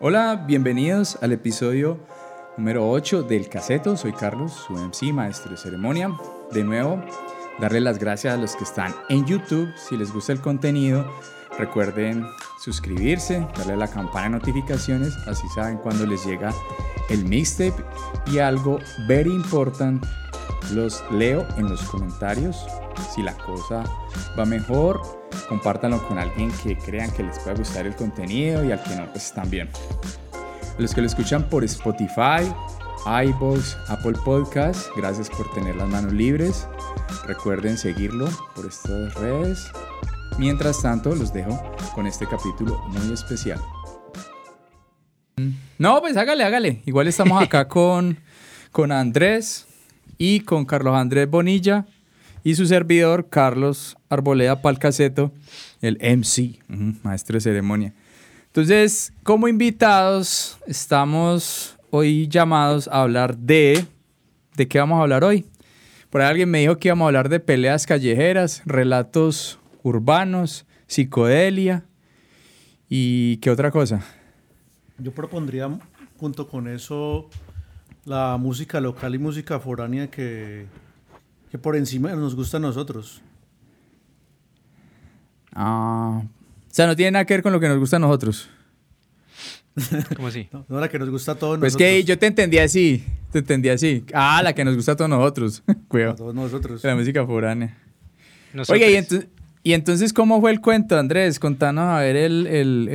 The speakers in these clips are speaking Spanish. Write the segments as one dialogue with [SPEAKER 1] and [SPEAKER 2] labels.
[SPEAKER 1] Hola, bienvenidos al episodio número 8 del Caseto. Soy Carlos, su MC, maestro de ceremonia. De nuevo, darle las gracias a los que están en YouTube. Si les gusta el contenido, recuerden suscribirse, darle a la campana de notificaciones, así saben cuando les llega el mixtape. Y algo very important, los leo en los comentarios. Si la cosa va mejor, compártanlo con alguien que crean que les pueda gustar el contenido y al que no, pues también. Los que lo escuchan por Spotify, iVoox, Apple Podcasts, gracias por tener las manos libres. Recuerden seguirlo por estas redes. Mientras tanto, los dejo con este capítulo muy especial. No, pues hágale, hágale. Igual estamos acá con, con Andrés y con Carlos Andrés Bonilla y su servidor Carlos Arboleda Palcaseto, el MC, maestro de ceremonia. Entonces, como invitados, estamos hoy llamados a hablar de... ¿De qué vamos a hablar hoy? Por ahí alguien me dijo que íbamos a hablar de peleas callejeras, relatos urbanos, psicodelia y qué otra cosa.
[SPEAKER 2] Yo propondría junto con eso la música local y música foránea que, que por encima nos gusta a nosotros.
[SPEAKER 1] Ah, o sea, no tiene nada que ver con lo que nos gusta a nosotros.
[SPEAKER 3] ¿Cómo así?
[SPEAKER 2] No, la que nos gusta a todos
[SPEAKER 1] pues
[SPEAKER 2] nosotros.
[SPEAKER 1] Pues que yo te entendí así, te entendí así. Ah, la que nos gusta a todos nosotros.
[SPEAKER 2] a todos nosotros.
[SPEAKER 1] La música foránea. Oye, ¿y, entonces, ¿y entonces cómo fue el cuento, Andrés? Contanos a ver el, el,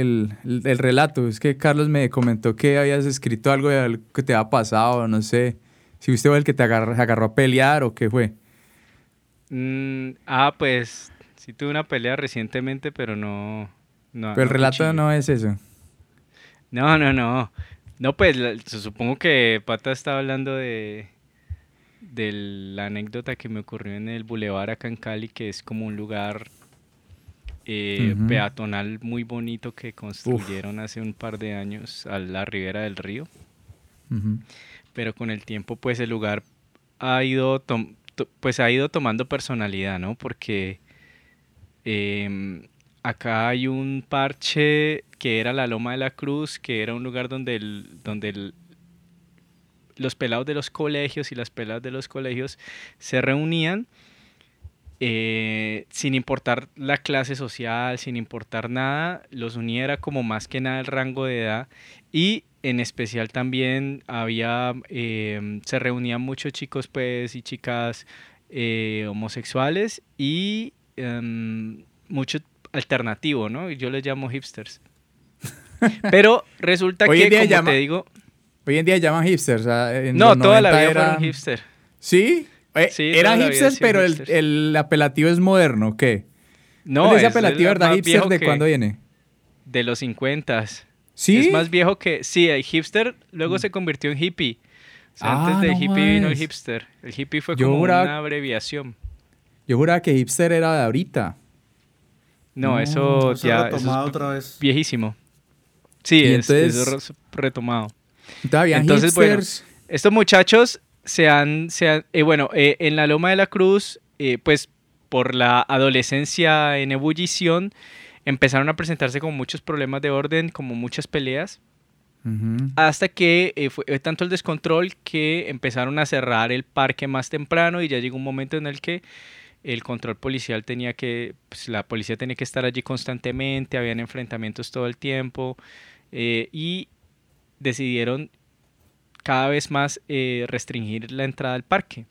[SPEAKER 1] el, el, relato. Es que Carlos me comentó que habías escrito algo de algo que te había pasado, no sé. Si usted fue el que te agarró, agarró a pelear o qué fue.
[SPEAKER 3] Mm, ah, pues sí tuve una pelea recientemente, pero no... no
[SPEAKER 1] pero el relato no es eso.
[SPEAKER 3] No, no, no. No, pues supongo que Pata estaba hablando de, de la anécdota que me ocurrió en el Boulevard acá en Cali, que es como un lugar eh, peatonal muy bonito que construyeron hace un par de años a la ribera del río. Pero con el tiempo, pues el lugar ha ido, pues ha ido tomando personalidad, ¿no? Porque em, acá hay un parche que era la Loma de la Cruz, que era un lugar donde, donde los pelados de los colegios y las peladas de los colegios se reunían eh, sin importar la clase social, sin importar nada, los uniera como más que nada el rango de edad y en especial también había, eh, se reunían muchos chicos pues y chicas eh, homosexuales y em, mucho alternativo, ¿no? Yo les llamo hipsters. Pero resulta que, como te digo...
[SPEAKER 1] Hoy en día llaman hipsters.
[SPEAKER 3] no, toda la vida fueron hipster.
[SPEAKER 1] ¿Sí? Eh, eran hipsters, pero el, apelativo es moderno, ¿qué?
[SPEAKER 3] No,
[SPEAKER 1] es ese apelativo, ¿verdad? ¿Hipster de cuándo viene?
[SPEAKER 3] De los 50.
[SPEAKER 1] ¿Sí?
[SPEAKER 3] Es más viejo que... Sí, el hipster luego se convirtió en hippie. antes ah, de hippie vino el hipster. El hippie fue como una abreviación.
[SPEAKER 1] Yo juraba que hipster era de ahorita.
[SPEAKER 3] No, eso ya
[SPEAKER 2] es otra vez.
[SPEAKER 3] viejísimo. Sí, es, retomado.
[SPEAKER 1] entonces,
[SPEAKER 3] bueno, estos muchachos se han, se eh, bueno, eh, en la Loma de la Cruz, eh, pues por la adolescencia en ebullición, empezaron a presentarse con muchos problemas de orden, como muchas peleas. Hasta que fue tanto el descontrol que empezaron a cerrar el parque más temprano y ya llegó un momento en el que el control policial tenía que, pues, la policía tenía que estar allí constantemente, habían enfrentamientos todo el tiempo eh, y decidieron cada vez más eh, restringir la entrada al parque.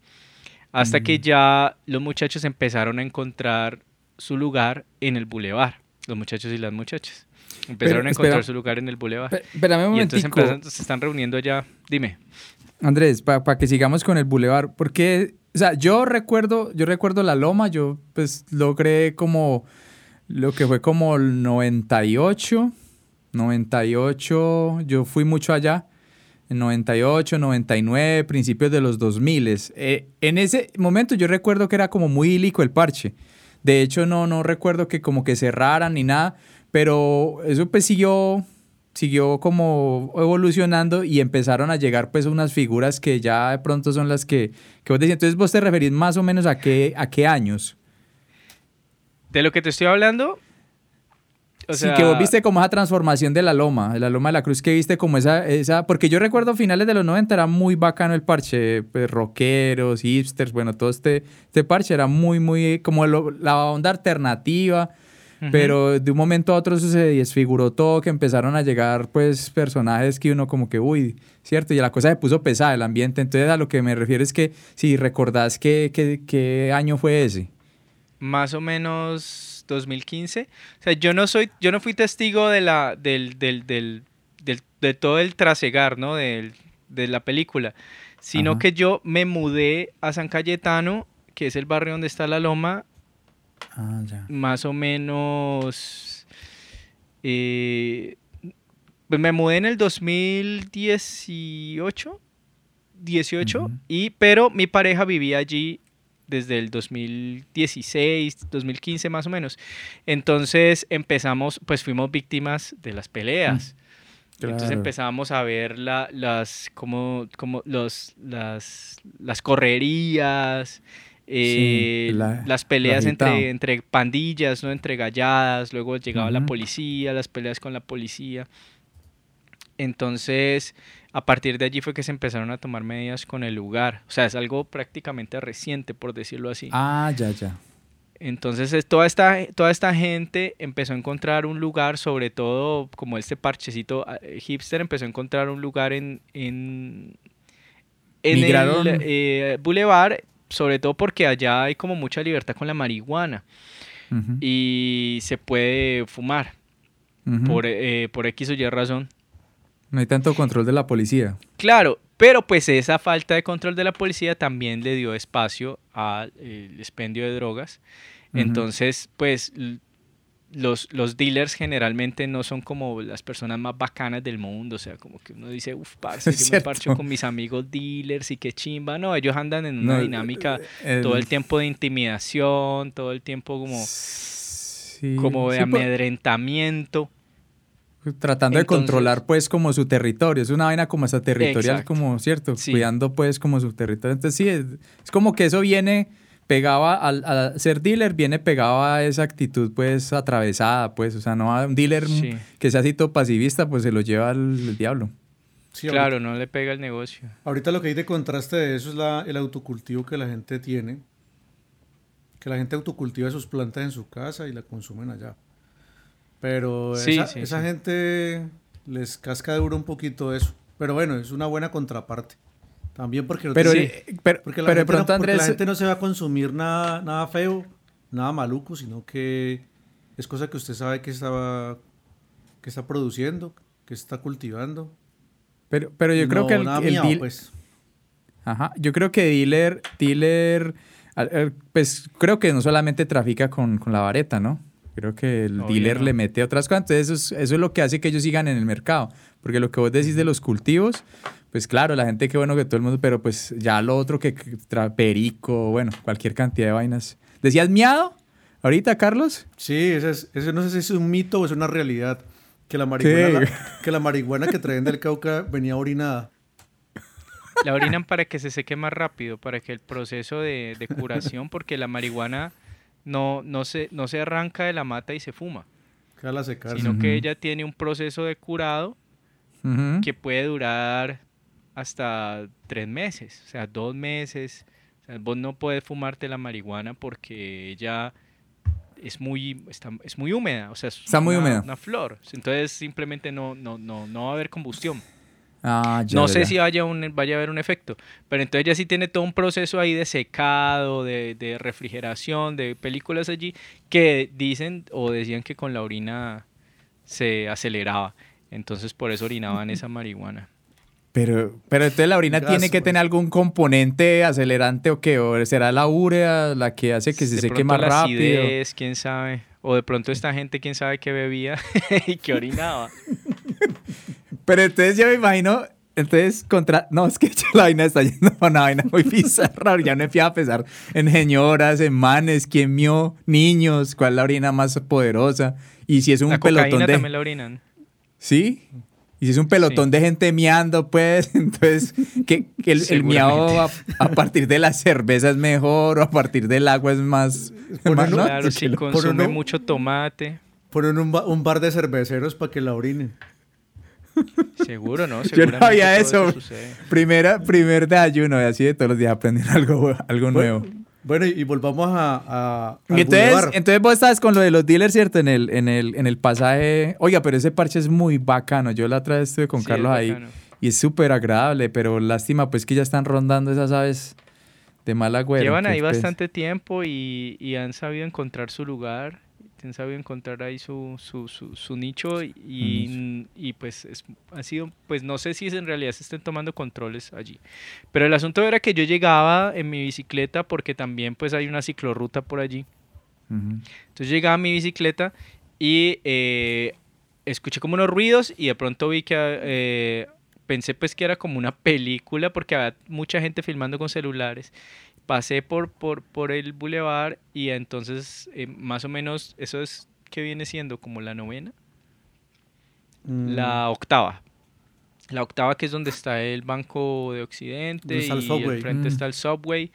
[SPEAKER 3] Hasta que mm. ya los muchachos empezaron a encontrar su lugar en el bulevar, los muchachos y las muchachas. Empezaron a encontrar su lugar en el bulevar.
[SPEAKER 1] Espérame un
[SPEAKER 3] y entonces se están reuniendo ya. Dime.
[SPEAKER 1] Andrés, para que sigamos con el bulevar, porque o sea, yo recuerdo, yo recuerdo la loma, yo pues logré como lo que fue como el 98, 98, yo fui mucho allá, en 98, 99, principios de los 2000. Eh, en ese momento yo recuerdo que era como muy hílico el parche. De hecho, no, no recuerdo que como que cerraran ni nada, pero eso pues siguió siguió como evolucionando y empezaron a llegar pues unas figuras que ya de pronto son las que, que vos decís. Entonces vos te referís más o menos a qué, a qué años.
[SPEAKER 3] De lo que te estoy hablando O
[SPEAKER 1] sí, que vos viste como esa transformación de la loma, de la loma de la cruz, que viste como esa, esa, porque yo recuerdo finales de los 90 era muy bacano el parche, pues rockeros, hipsters, bueno, todo este, este parche era muy, muy, como lo- la onda alternativa,
[SPEAKER 3] ujú.
[SPEAKER 1] pero de un momento a otro eso se desfiguró todo, que empezaron a llegar pues personajes que uno como que, uy, cierto, y la cosa se puso pesada, el ambiente, entonces a lo que me refiero es que si recordás qué, qué, qué año fue ese.
[SPEAKER 3] más o menos 2015. O sea, yo no soy, yo no fui testigo de la, del, del, del, del- de todo el trasegar, ¿no? Del, de la película, sino
[SPEAKER 1] Ajá.
[SPEAKER 3] que yo me mudé a San Cayetano, que es el barrio donde está la loma,
[SPEAKER 1] Ah, ya.
[SPEAKER 3] más o menos. eh, pues me mudé en el 2018, 18,
[SPEAKER 1] Ujú.
[SPEAKER 3] y, pero mi pareja vivía allí desde el 2016, 2015 más o menos. Entonces empezamos, pues fuimos víctimas de las peleas. Entonces
[SPEAKER 1] Claro.
[SPEAKER 3] empezamos a ver la- las, como, como los, las, las correrías, eh,
[SPEAKER 1] la-
[SPEAKER 3] las peleas
[SPEAKER 1] agitado.
[SPEAKER 3] entre, entre pandillas, ¿no? entre galladas, luego llegaba la
[SPEAKER 1] Ujú.
[SPEAKER 3] policía, las peleas con la policía. Entonces, a partir de allí fue que se empezaron a tomar medidas con el lugar. O sea, es algo prácticamente reciente, por decirlo así.
[SPEAKER 1] Ah, ya, ya.
[SPEAKER 3] Entonces es- toda esta, toda esta gente empezó a encontrar un lugar, sobre todo como este parchecito eh, hipster, empezó a encontrar un lugar en, en, en
[SPEAKER 1] Migraron.
[SPEAKER 3] el eh, boulevard, sobre todo porque allá hay como mucha libertad con la marihuana y se puede fumar por, eh, por X o Y razón.
[SPEAKER 1] No hay tanto control de la policía.
[SPEAKER 3] Claro, pero pues esa falta de control de la policía también le dio espacio al eh, expendio de drogas. Entonces, pues los, los dealers generalmente no son como las personas más bacanas del mundo. O sea, como que uno dice, uff, parce, yo me parcho con mis amigos dealers y qué chimba. No, ellos andan en una
[SPEAKER 1] No,
[SPEAKER 3] dinámica
[SPEAKER 1] el-
[SPEAKER 3] todo el tiempo de intimidación, todo el tiempo como,
[SPEAKER 1] Sí,
[SPEAKER 3] como de
[SPEAKER 1] sí,
[SPEAKER 3] amedrentamiento.
[SPEAKER 1] Tratando de controlar pues como su territorio. Es una vaina como esa territorial,
[SPEAKER 3] Exacto.
[SPEAKER 1] como, ¿cierto?
[SPEAKER 3] Sí.
[SPEAKER 1] Cuidando pues como su territorio. Entonces sí, es, es como que eso viene pegaba al, al ser dealer, viene pegado a esa actitud pues atravesada, pues. O sea, no a un dealer
[SPEAKER 3] Sí.
[SPEAKER 1] que sea así todo pasivista, pues se lo lleva al, el diablo.
[SPEAKER 2] Sí,
[SPEAKER 3] Claro, no le pega el negocio.
[SPEAKER 2] Ahorita lo que hay de contraste de eso es la- el autocultivo que la gente tiene. Que la gente autocultiva sus plantas en su casa y la consumen allá. Pero
[SPEAKER 3] Sí,
[SPEAKER 2] esa,
[SPEAKER 3] sí,
[SPEAKER 2] esa
[SPEAKER 3] sí.
[SPEAKER 2] gente les casca duro un poquito eso. Pero bueno, es una buena contraparte. También porque no
[SPEAKER 1] Pero, pero,
[SPEAKER 2] porque la,
[SPEAKER 1] pero de
[SPEAKER 2] gente no- porque la gente no se va a consumir nada, nada feo, nada maluco, sino que es cosa que usted sabe que está, que está produciendo, que está cultivando.
[SPEAKER 1] pero, pero yo creo
[SPEAKER 2] No,
[SPEAKER 1] que el, el deal-
[SPEAKER 2] pues.
[SPEAKER 1] Ajá, yo creo que dealer, dealer, al- al- pues creo que no solamente trafica con, con la vareta, ¿no? Creo que el
[SPEAKER 3] Obvio,
[SPEAKER 1] dealer
[SPEAKER 3] no.
[SPEAKER 1] le mete otras cosas, entonces eso es, eso es lo que hace que ellos sigan en el mercado, porque lo que vos decís de los cultivos, pues claro, la gente qué bueno que todo el mundo, pero pues ya lo otro que tra- perico, bueno, cualquier cantidad de vainas. ¿Decías miado? Ahorita, Carlos.
[SPEAKER 2] Sí, ese, es, ese no sé si es un mito o es una realidad. Que la marihuana, que la marihuana que traen del Cauca venía orinada.
[SPEAKER 3] La orinan para que se seque más rápido, para que el proceso de, de curación, porque la marihuana no, no, se, no se arranca de la mata y se fuma, sino que ella tiene un proceso de curado que puede durar hasta tres meses, o sea, dos meses. O sea, vos no puedes fumarte la marihuana porque ella es muy, está, es muy húmeda, o sea, es
[SPEAKER 1] Está muy
[SPEAKER 3] una,
[SPEAKER 1] húmeda.
[SPEAKER 3] una flor. Entonces simplemente no, no, no, no va a haber combustión.
[SPEAKER 1] Ah, ya,
[SPEAKER 3] No sé si vaya, un, vaya a haber un efecto, pero entonces ya sí tiene todo un proceso ahí de secado, de, de refrigeración, de películas allí que dicen o decían que con la orina se aceleraba. Entonces por eso orinaban esa marihuana.
[SPEAKER 1] Pero, pero entonces la orina
[SPEAKER 2] Gas,
[SPEAKER 1] tiene que
[SPEAKER 2] pues.
[SPEAKER 1] tener algún componente acelerante o qué, o será la urea la que hace que se
[SPEAKER 3] de
[SPEAKER 1] seque más
[SPEAKER 3] la
[SPEAKER 1] rápido.
[SPEAKER 3] acidez, quién sabe. O de pronto esta gente, quién sabe qué bebía y que orinaba.
[SPEAKER 1] Pero entonces yo me imagino, entonces contra... No, es que la vaina está yendo a una vaina muy bizarra. Ya no empieza a pensar en señoras, en manes, quién mió, niños, cuál es la orina más poderosa. Y si es un
[SPEAKER 3] la
[SPEAKER 1] pelotón de...
[SPEAKER 3] también la orinan.
[SPEAKER 1] ¿Sí? Y si es un pelotón
[SPEAKER 3] Sí.
[SPEAKER 1] de gente miando, pues, entonces, que, que el, el miado a, a partir de la cerveza es mejor o a partir del agua es más... más
[SPEAKER 2] Ponerlo-
[SPEAKER 1] ¿no?
[SPEAKER 3] Claro, si consume
[SPEAKER 2] ponerlo-
[SPEAKER 3] mucho tomate.
[SPEAKER 2] Ponen un, ba- un bar de cerveceros para que la orinen.
[SPEAKER 3] Seguro, ¿no?
[SPEAKER 1] Yo no
[SPEAKER 3] Seguramente
[SPEAKER 1] había eso. Primera, primer de ayuno, y así de todos los días aprender algo, algo nuevo.
[SPEAKER 2] Bueno, y, volvamos a,
[SPEAKER 1] entonces,
[SPEAKER 2] bulevar.
[SPEAKER 1] entonces vos estabas con lo de los dealers, ¿cierto? En el, en el, en el pasaje. Oiga, pero ese parche es muy bacano. Yo la otra vez estuve con
[SPEAKER 3] Sí,
[SPEAKER 1] Carlos
[SPEAKER 3] es
[SPEAKER 1] ahí y es súper agradable, pero lástima pues que ya están rondando esas aves de mal agüero.
[SPEAKER 3] Llevan ahí
[SPEAKER 1] pues-
[SPEAKER 3] bastante tiempo y, y han sabido encontrar su lugar, han sabido encontrar ahí su, su, su, su nicho y, y pues es, ha sido, pues no sé si es en realidad se estén tomando controles allí. Pero el asunto era que yo llegaba en mi bicicleta porque también pues hay una ciclorruta por allí. Entonces llegaba mi bicicleta y eh, escuché como unos ruidos y de pronto vi que eh, pensé pues que era como una película porque había mucha gente filmando con celulares. Pasé por, por, por el bulevar y entonces eh, más o menos eso es que viene siendo como la novena,
[SPEAKER 2] Mm,
[SPEAKER 3] la octava. La octava que es donde está el Banco de Occidente y
[SPEAKER 2] subway.
[SPEAKER 3] al frente
[SPEAKER 1] Mm.
[SPEAKER 3] está el subway.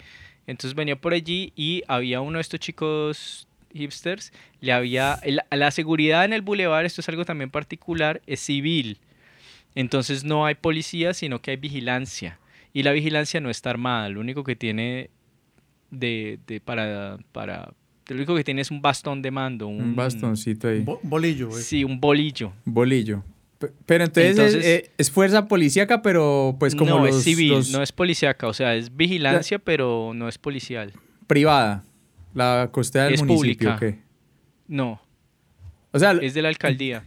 [SPEAKER 3] Entonces venía por allí y había uno de estos chicos hipsters, le había el- la seguridad en el bulevar, esto es algo también particular, es civil. Entonces no hay policía, sino que hay vigilancia. Y la vigilancia no está armada, lo único que tiene de, de para para lo único que tiene es un bastón de mando, un,
[SPEAKER 1] Un bastoncito ahí.
[SPEAKER 2] bo- bolillo, güey.
[SPEAKER 3] Sí, un bolillo.
[SPEAKER 1] Bolillo. Pero entonces, es-
[SPEAKER 3] Entonces-
[SPEAKER 1] eh, es, fuerza policíaca, pero pues como
[SPEAKER 3] no,
[SPEAKER 1] los,
[SPEAKER 3] es civil,
[SPEAKER 1] los-
[SPEAKER 3] no es policíaca, o sea, es vigilancia, pero no es policial.
[SPEAKER 1] privada. La costera del
[SPEAKER 3] Es
[SPEAKER 1] municipio,
[SPEAKER 3] pública.
[SPEAKER 1] ¿o qué?
[SPEAKER 3] No,
[SPEAKER 1] O sea,
[SPEAKER 3] es de la alcaldía.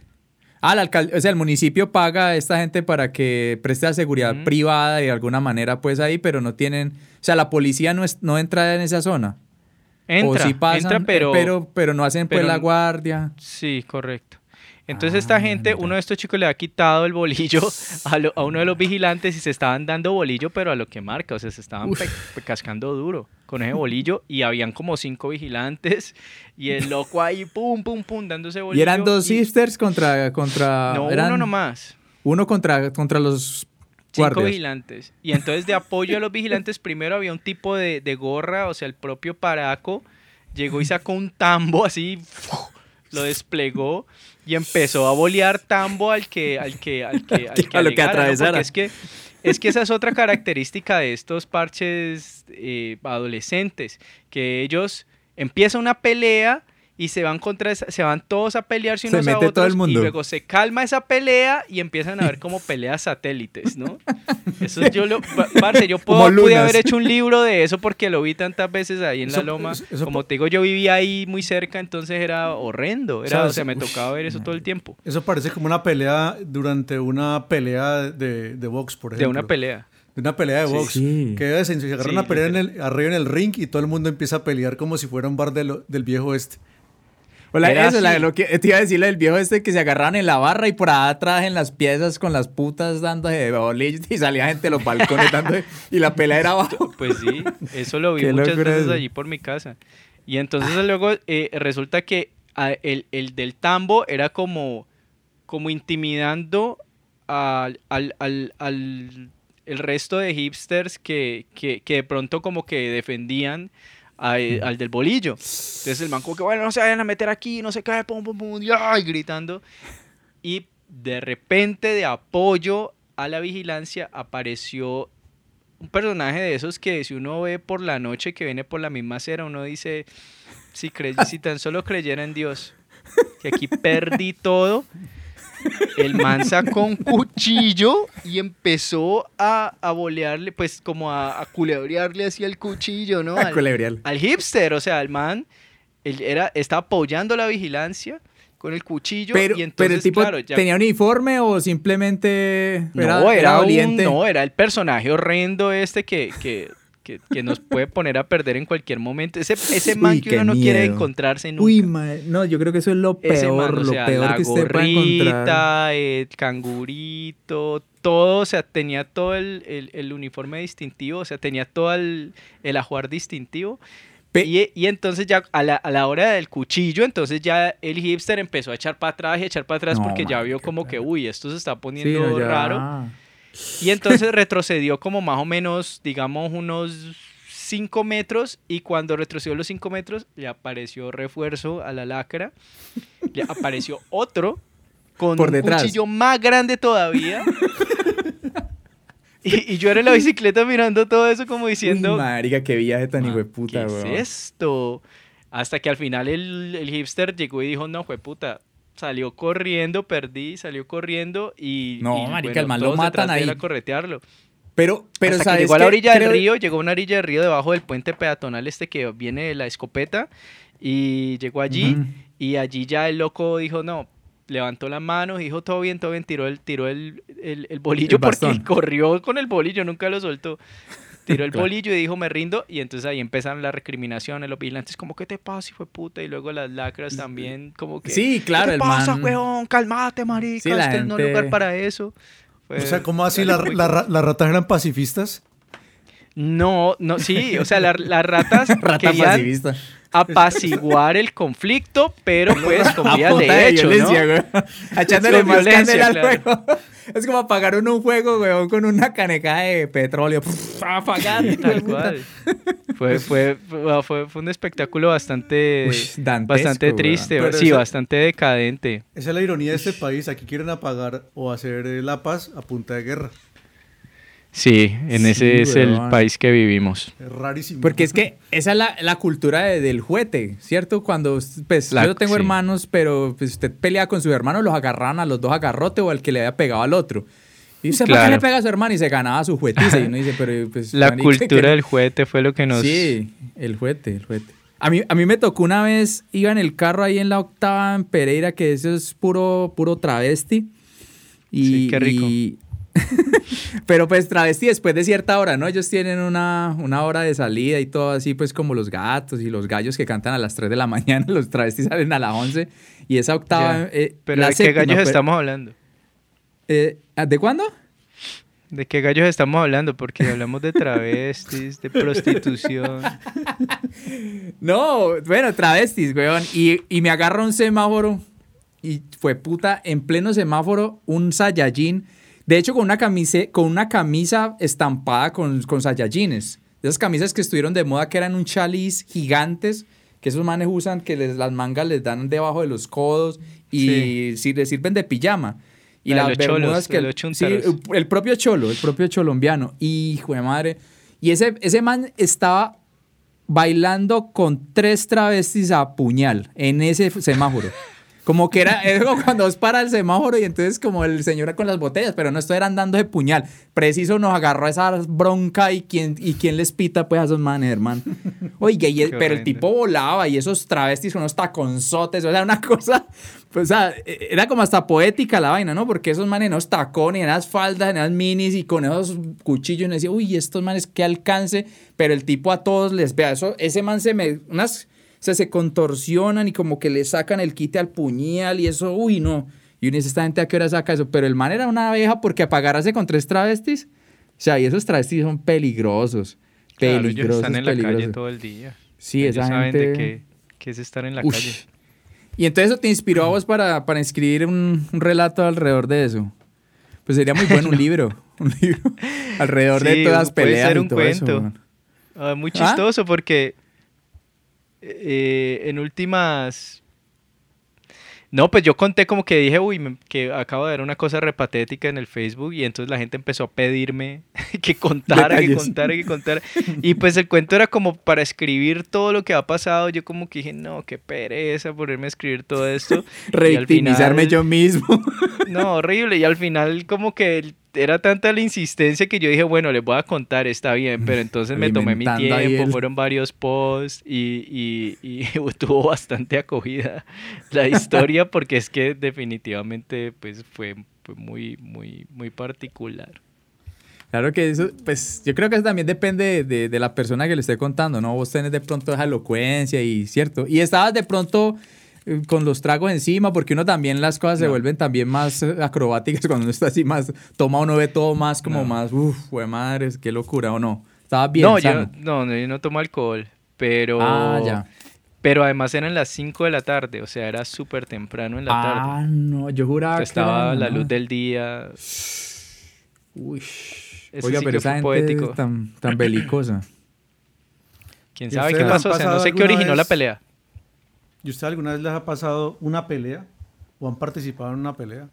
[SPEAKER 1] Ah, el alcalde, o sea, el municipio paga a esta gente para que preste la seguridad privada y de alguna manera pues ahí, pero no tienen, o sea, la policía no, es, no entra en esa zona.
[SPEAKER 3] Entra,
[SPEAKER 1] o sí pasan,
[SPEAKER 3] entra, pero,
[SPEAKER 1] pero, pero no hacen pues la guardia.
[SPEAKER 3] Sí, correcto. Entonces esta
[SPEAKER 1] Ah,
[SPEAKER 3] gente,
[SPEAKER 1] mira.
[SPEAKER 3] uno de estos chicos le ha quitado el bolillo a, lo- a uno de los vigilantes y se estaban dando bolillo, pero a lo que marca, o sea, se estaban pe- pe- cascando duro con ese bolillo y habían como cinco vigilantes y el loco ahí, pum, pum, pum, dándose bolillo.
[SPEAKER 1] Y eran dos
[SPEAKER 3] y-
[SPEAKER 1] hipsters contra, contra,
[SPEAKER 3] No,
[SPEAKER 1] eran
[SPEAKER 3] uno nomás.
[SPEAKER 1] uno contra, contra los
[SPEAKER 3] Cinco
[SPEAKER 1] guardias.
[SPEAKER 3] vigilantes. Y entonces de apoyo a los vigilantes, primero había un tipo de, de gorra, o sea, el propio Paraco, llegó y sacó un tambo así, lo desplegó y empezó a bolear tambo al que, al que, al que, al que
[SPEAKER 1] A lo que atravesara.
[SPEAKER 3] Es que, es que esa es otra característica de estos parches eh, adolescentes, que ellos empieza una pelea y se van contra esa- se van todos a pelearse
[SPEAKER 1] Se
[SPEAKER 3] unos a
[SPEAKER 1] mete
[SPEAKER 3] otros
[SPEAKER 1] todo el
[SPEAKER 3] y
[SPEAKER 1] mundo.
[SPEAKER 3] luego se calma esa pelea y empiezan a ver como peleas satélites, ¿no? Eso yo lo parce, yo puedo, pude haber hecho un libro de eso porque lo vi tantas veces ahí en la
[SPEAKER 2] Eso-
[SPEAKER 3] loma.
[SPEAKER 2] eso- eso-
[SPEAKER 3] como te digo, yo vivía ahí muy cerca, entonces era horrendo, era,
[SPEAKER 2] ¿Sabes?
[SPEAKER 3] o sea, me
[SPEAKER 2] Uf,
[SPEAKER 3] tocaba ver eso todo el tiempo.
[SPEAKER 2] Eso parece como una pelea durante una pelea de, de box, por
[SPEAKER 3] De
[SPEAKER 2] ejemplo.
[SPEAKER 3] una pelea.
[SPEAKER 2] De una pelea de
[SPEAKER 3] Sí.
[SPEAKER 2] box.
[SPEAKER 1] Sí.
[SPEAKER 2] Que se agarran
[SPEAKER 3] Sí,
[SPEAKER 2] una pelea en el, arriba en el ring y todo el mundo empieza a pelear como si fuera un bar de lo- del viejo este.
[SPEAKER 1] Hola, eso, la- lo que te iba a decir del viejo este que se agarraban en la barra y por allá atrás en las piezas con las putas dando de bolillos y salía gente de los balcones dando de- y la pelea era abajo.
[SPEAKER 3] Pues sí, eso lo vi
[SPEAKER 1] Qué
[SPEAKER 3] muchas veces allí por mi casa. Y entonces luego eh, resulta que a- el, el del tambo era como, como intimidando al, al, al- al- el resto de hipsters que, que, que de pronto como que defendían a- al del bolillo. Entonces el man como que, bueno, no se vayan a meter aquí, no sé qué, pum, pum, pum, y ay, gritando. Y de repente, de apoyo a la vigilancia, apareció un personaje de esos que si uno ve por la noche que viene por la misma acera, uno dice, si, si tan solo creyera en Dios, que aquí perdí todo. El man sacó un cuchillo y empezó a, a bolearle, pues como a, a culebrearle así el cuchillo, ¿no? Al-
[SPEAKER 1] Culebrial.
[SPEAKER 3] al hipster, o sea, el man él era, estaba apoyando la vigilancia con el cuchillo
[SPEAKER 1] Pero,
[SPEAKER 3] y entonces,
[SPEAKER 1] pero el tipo
[SPEAKER 3] claro, ya-
[SPEAKER 1] tenía uniforme o simplemente era,
[SPEAKER 3] no, era, un- no, era el personaje horrendo este que, que, que, que nos puede poner a perder en cualquier momento. Ese, ese man
[SPEAKER 1] Uy,
[SPEAKER 3] que uno no quiere encontrarse nunca.
[SPEAKER 1] Uy, mae, no, yo creo que eso es lo
[SPEAKER 3] Ese
[SPEAKER 1] peor,
[SPEAKER 3] man, o
[SPEAKER 1] lo peor
[SPEAKER 3] la
[SPEAKER 1] que usted puede encontrar.
[SPEAKER 3] gorrita, el cangurito, todo, o sea, tenía todo el, el- el uniforme distintivo, o sea, tenía todo el, el ajuar distintivo. Y, y entonces ya a la, a la hora del cuchillo, entonces ya el hipster empezó a echar para atrás y a echar para atrás
[SPEAKER 1] No,
[SPEAKER 3] porque ya vio como que, uy, esto se está
[SPEAKER 1] Sí,
[SPEAKER 3] poniendo
[SPEAKER 1] no, ya.
[SPEAKER 3] raro. Y entonces retrocedió como más o menos, digamos, unos 5 metros. Y cuando retrocedió los 5 metros, le apareció refuerzo a la lacra. y apareció otro con
[SPEAKER 1] Por
[SPEAKER 3] un cuchillo más grande todavía. y, y yo era en la bicicleta mirando todo eso como diciendo,
[SPEAKER 1] Uy, marica, qué viaje tan hijo de
[SPEAKER 3] ¿qué
[SPEAKER 1] puta,
[SPEAKER 3] es
[SPEAKER 1] weón.
[SPEAKER 3] esto? Hasta que al final el, el hipster llegó y dijo, no, fue puta. Salió corriendo, perdí, salió corriendo y...
[SPEAKER 1] No,
[SPEAKER 3] y,
[SPEAKER 1] marica, el man lo matan ahí.
[SPEAKER 3] a corretearlo.
[SPEAKER 1] Pero, pero
[SPEAKER 3] Hasta
[SPEAKER 1] ¿sabes
[SPEAKER 3] que llegó a la orilla del río, llegó a una orilla del río debajo del puente peatonal este que viene de la escopeta y llegó allí
[SPEAKER 1] Ujú.
[SPEAKER 3] y allí ya el loco dijo no, levantó la mano, dijo todo bien, todo bien, tiró el, tiró el, el, el bolillo
[SPEAKER 1] El
[SPEAKER 3] porque corrió con el bolillo, nunca lo soltó. Tiró el
[SPEAKER 1] Claro.
[SPEAKER 3] bolillo y dijo me rindo y entonces ahí empezaron las recriminaciones, los vigilantes como ¿qué te pasa, hijo de puta? Y luego las lacras también como que
[SPEAKER 1] Sí, claro,
[SPEAKER 3] ¿qué te
[SPEAKER 1] el
[SPEAKER 3] pasa,
[SPEAKER 1] man-
[SPEAKER 3] weón? Cálmate, marica,
[SPEAKER 1] Sí,
[SPEAKER 3] este no es lugar para eso.
[SPEAKER 2] O sea, ¿cómo así la- la ra- las ratas eran pacifistas?
[SPEAKER 3] No, no, sí, o sea, la- las ratas
[SPEAKER 1] Rata
[SPEAKER 3] querían
[SPEAKER 1] pacifista.
[SPEAKER 3] Apaciguar el conflicto, pero pues con vías de hecho,
[SPEAKER 1] violencia,
[SPEAKER 3] ¿no?
[SPEAKER 1] Echándole más
[SPEAKER 3] violencia,
[SPEAKER 1] candela al
[SPEAKER 3] claro.
[SPEAKER 1] fuego. Es como apagar uno un fuego, weón, con una caneca de petróleo. De
[SPEAKER 3] Tal cual. Fue, fue, fue, fue- un espectáculo bastante,
[SPEAKER 1] Uy, dantesco,
[SPEAKER 3] bastante triste,
[SPEAKER 2] Pero
[SPEAKER 3] sí, bastante decadente.
[SPEAKER 2] Esa es la ironía de este país. Aquí quieren apagar o hacer la paz a punta de guerra.
[SPEAKER 3] Sí, en
[SPEAKER 1] Sí,
[SPEAKER 3] ese es el país que vivimos.
[SPEAKER 2] Es rarísimo.
[SPEAKER 1] Porque es que esa es la, la cultura de- del juguete, ¿cierto? Cuando, pues,
[SPEAKER 3] La-
[SPEAKER 1] yo tengo
[SPEAKER 3] sí.
[SPEAKER 1] hermanos, pero pues, usted pelea con sus hermanos, los agarraban a los dos a garrote o al que le había pegado al otro. Y usted, ¿para qué
[SPEAKER 3] Claro.
[SPEAKER 1] le pega a su hermano? Y se ganaba su juguetiza. Y uno dice, pero pues...
[SPEAKER 3] La cultura
[SPEAKER 1] que-
[SPEAKER 3] del juguete fue lo que nos...
[SPEAKER 1] Sí, el juguete, el juguete. A mí, a mí me tocó una vez, iba en el carro ahí en la octava en Pereira, que eso es puro, puro travesti. Y,
[SPEAKER 3] Sí, qué rico.
[SPEAKER 1] y- Pero pues travesti después de cierta hora, ¿no? Ellos tienen una, una hora de salida y todo así, pues como los gatos y los gallos que cantan a las 3 de la mañana, los travestis salen a las 11. Y esa octava... Eh,
[SPEAKER 3] Pero
[SPEAKER 1] la
[SPEAKER 3] ¿de qué gallos
[SPEAKER 1] pero-
[SPEAKER 3] estamos hablando?
[SPEAKER 1] eh, ¿De cuándo?
[SPEAKER 3] ¿De qué gallos estamos hablando? Porque hablamos de travestis, de prostitución.
[SPEAKER 1] No, bueno, travestis, weón. Y, y me agarra un semáforo y fue puta, en pleno semáforo, un Saiyajin. De hecho, con una, camise, con una camisa estampada con, con Saiyajines. De esas camisas que estuvieron de moda que eran un chaliz gigantes, que esos manes usan, que les, las mangas les dan debajo de los codos y si les sirven de pijama. Y
[SPEAKER 3] La
[SPEAKER 1] las
[SPEAKER 3] cholos,
[SPEAKER 1] bermudas
[SPEAKER 3] de
[SPEAKER 1] que...
[SPEAKER 3] los
[SPEAKER 1] sí, el propio cholo, el propio cholombiano. Hijo de madre. Y ese, ese man estaba bailando con tres travestis a puñal en ese semáforo. Como que era, era como cuando os para el semáforo y entonces como el señor con las botellas, pero no esto eran dando de puñal. Preciso nos agarró esa bronca y quién, y quién les pita pues a esos manes, hermano. Oiga, y el- pero el tipo volaba y esos travestis con unos taconzotes, o sea, una cosa, pues, o sea, era como hasta poética la vaina, ¿no? Porque esos manes en unos tacones, en las faldas, en las minis y con esos cuchillos, y decía, uy, estos manes qué alcance, pero el tipo a todos les vea, eso, ese man se me, unas, sea, se contorsionan y como que le sacan el quite al puñal y eso, uy, no. Y uno dice, esta gente a qué hora saca eso, pero el man era una abeja porque apagarse con tres travestis, o sea, y esos travestis son peligrosos.
[SPEAKER 3] Claro,
[SPEAKER 1] Peligrosos,
[SPEAKER 3] ellos están en la calle todo el día.
[SPEAKER 1] Sí,
[SPEAKER 3] ellos
[SPEAKER 1] esa
[SPEAKER 3] saben
[SPEAKER 1] gente...
[SPEAKER 3] de qué, qué es estar en la
[SPEAKER 1] Ush.
[SPEAKER 3] calle.
[SPEAKER 1] Y entonces eso te inspiró a vos para, para escribir un, un relato alrededor de eso. Pues sería muy bueno un libro, un libro alrededor de
[SPEAKER 3] Sí,
[SPEAKER 1] todas las
[SPEAKER 3] puede
[SPEAKER 1] peleas
[SPEAKER 3] ser
[SPEAKER 1] y
[SPEAKER 3] un
[SPEAKER 1] todo eso,
[SPEAKER 3] cuento.
[SPEAKER 1] weón.
[SPEAKER 3] Ah, muy
[SPEAKER 1] ¿Ah?
[SPEAKER 3] chistoso porque eh, en últimas... No, pues yo conté como que dije, uy, me- que acabo de ver una cosa repatética en el Facebook y entonces la gente empezó a pedirme que contara, que contara, que contara. Y pues el cuento era como para escribir todo lo que ha pasado. Yo como que dije, no, qué pereza ponerme a escribir todo esto.
[SPEAKER 1] Revictimizarme yo mismo.
[SPEAKER 3] No, horrible. Y al final como que era tanta la insistencia que yo dije, bueno, les voy a contar, está bien. Pero entonces me tomé mi tiempo,
[SPEAKER 1] el-
[SPEAKER 3] fueron varios posts y, y- y tuvo bastante acogida la historia porque es que definitivamente pues fue, fue muy, muy, muy particular.
[SPEAKER 1] Claro que eso, pues yo creo que eso también depende de, de la persona que le esté contando, ¿no? Vos tenés de pronto esa elocuencia y cierto. Y estabas de pronto con los tragos encima, porque uno también las cosas se vuelven también más eh, acrobáticas cuando uno está así más, toma uno ve todo más como
[SPEAKER 3] No.
[SPEAKER 1] más, uff, güey madre, qué locura, ¿o no? Estaba bien
[SPEAKER 3] no,
[SPEAKER 1] sano.
[SPEAKER 3] yo no, no, yo no tomo alcohol, pero...
[SPEAKER 1] Ah, ya.
[SPEAKER 3] Pero además eran las 5 de la tarde, o sea, era súper temprano en la tarde.
[SPEAKER 1] Ah, no, yo juraba que
[SPEAKER 3] estaba la luz del día.
[SPEAKER 1] Uy.
[SPEAKER 3] Ese
[SPEAKER 1] Oiga,
[SPEAKER 3] sí
[SPEAKER 1] pero
[SPEAKER 3] que
[SPEAKER 1] esa
[SPEAKER 3] fue
[SPEAKER 1] gente
[SPEAKER 3] poético.
[SPEAKER 1] es tan, tan belicosa.
[SPEAKER 3] ¿Quién
[SPEAKER 2] ¿Y
[SPEAKER 3] sabe qué pasó? O sea, no sé qué originó la pelea.
[SPEAKER 2] ¿Y usted alguna vez les ha pasado una pelea o han participado en una pelea?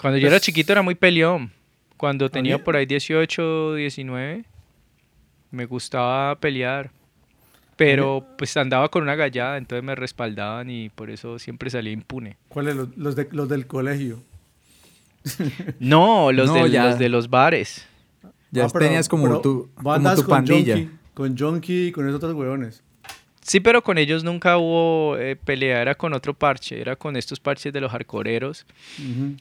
[SPEAKER 3] Cuando yo era
[SPEAKER 2] Pues-
[SPEAKER 3] chiquito era muy peleón. Cuando tenía
[SPEAKER 2] ¿También?
[SPEAKER 3] por ahí 18, 19, me gustaba pelear. Pero pues andaba con una gallada, entonces me respaldaban y por eso siempre salía impune.
[SPEAKER 2] ¿Cuáles? Los, los, de- los del colegio.
[SPEAKER 3] No, los,
[SPEAKER 1] No,
[SPEAKER 3] del- los de los bares.
[SPEAKER 1] Ya
[SPEAKER 2] Ah, pero-
[SPEAKER 1] tenías como
[SPEAKER 2] pero
[SPEAKER 1] tu, como tu
[SPEAKER 2] con
[SPEAKER 1] pandilla.
[SPEAKER 2] Yonki, con Jonky y con esos otros huevones.
[SPEAKER 3] Sí, pero con ellos nunca hubo eh, pelea, era con otro parche, era con estos parches de los hardcoreeros,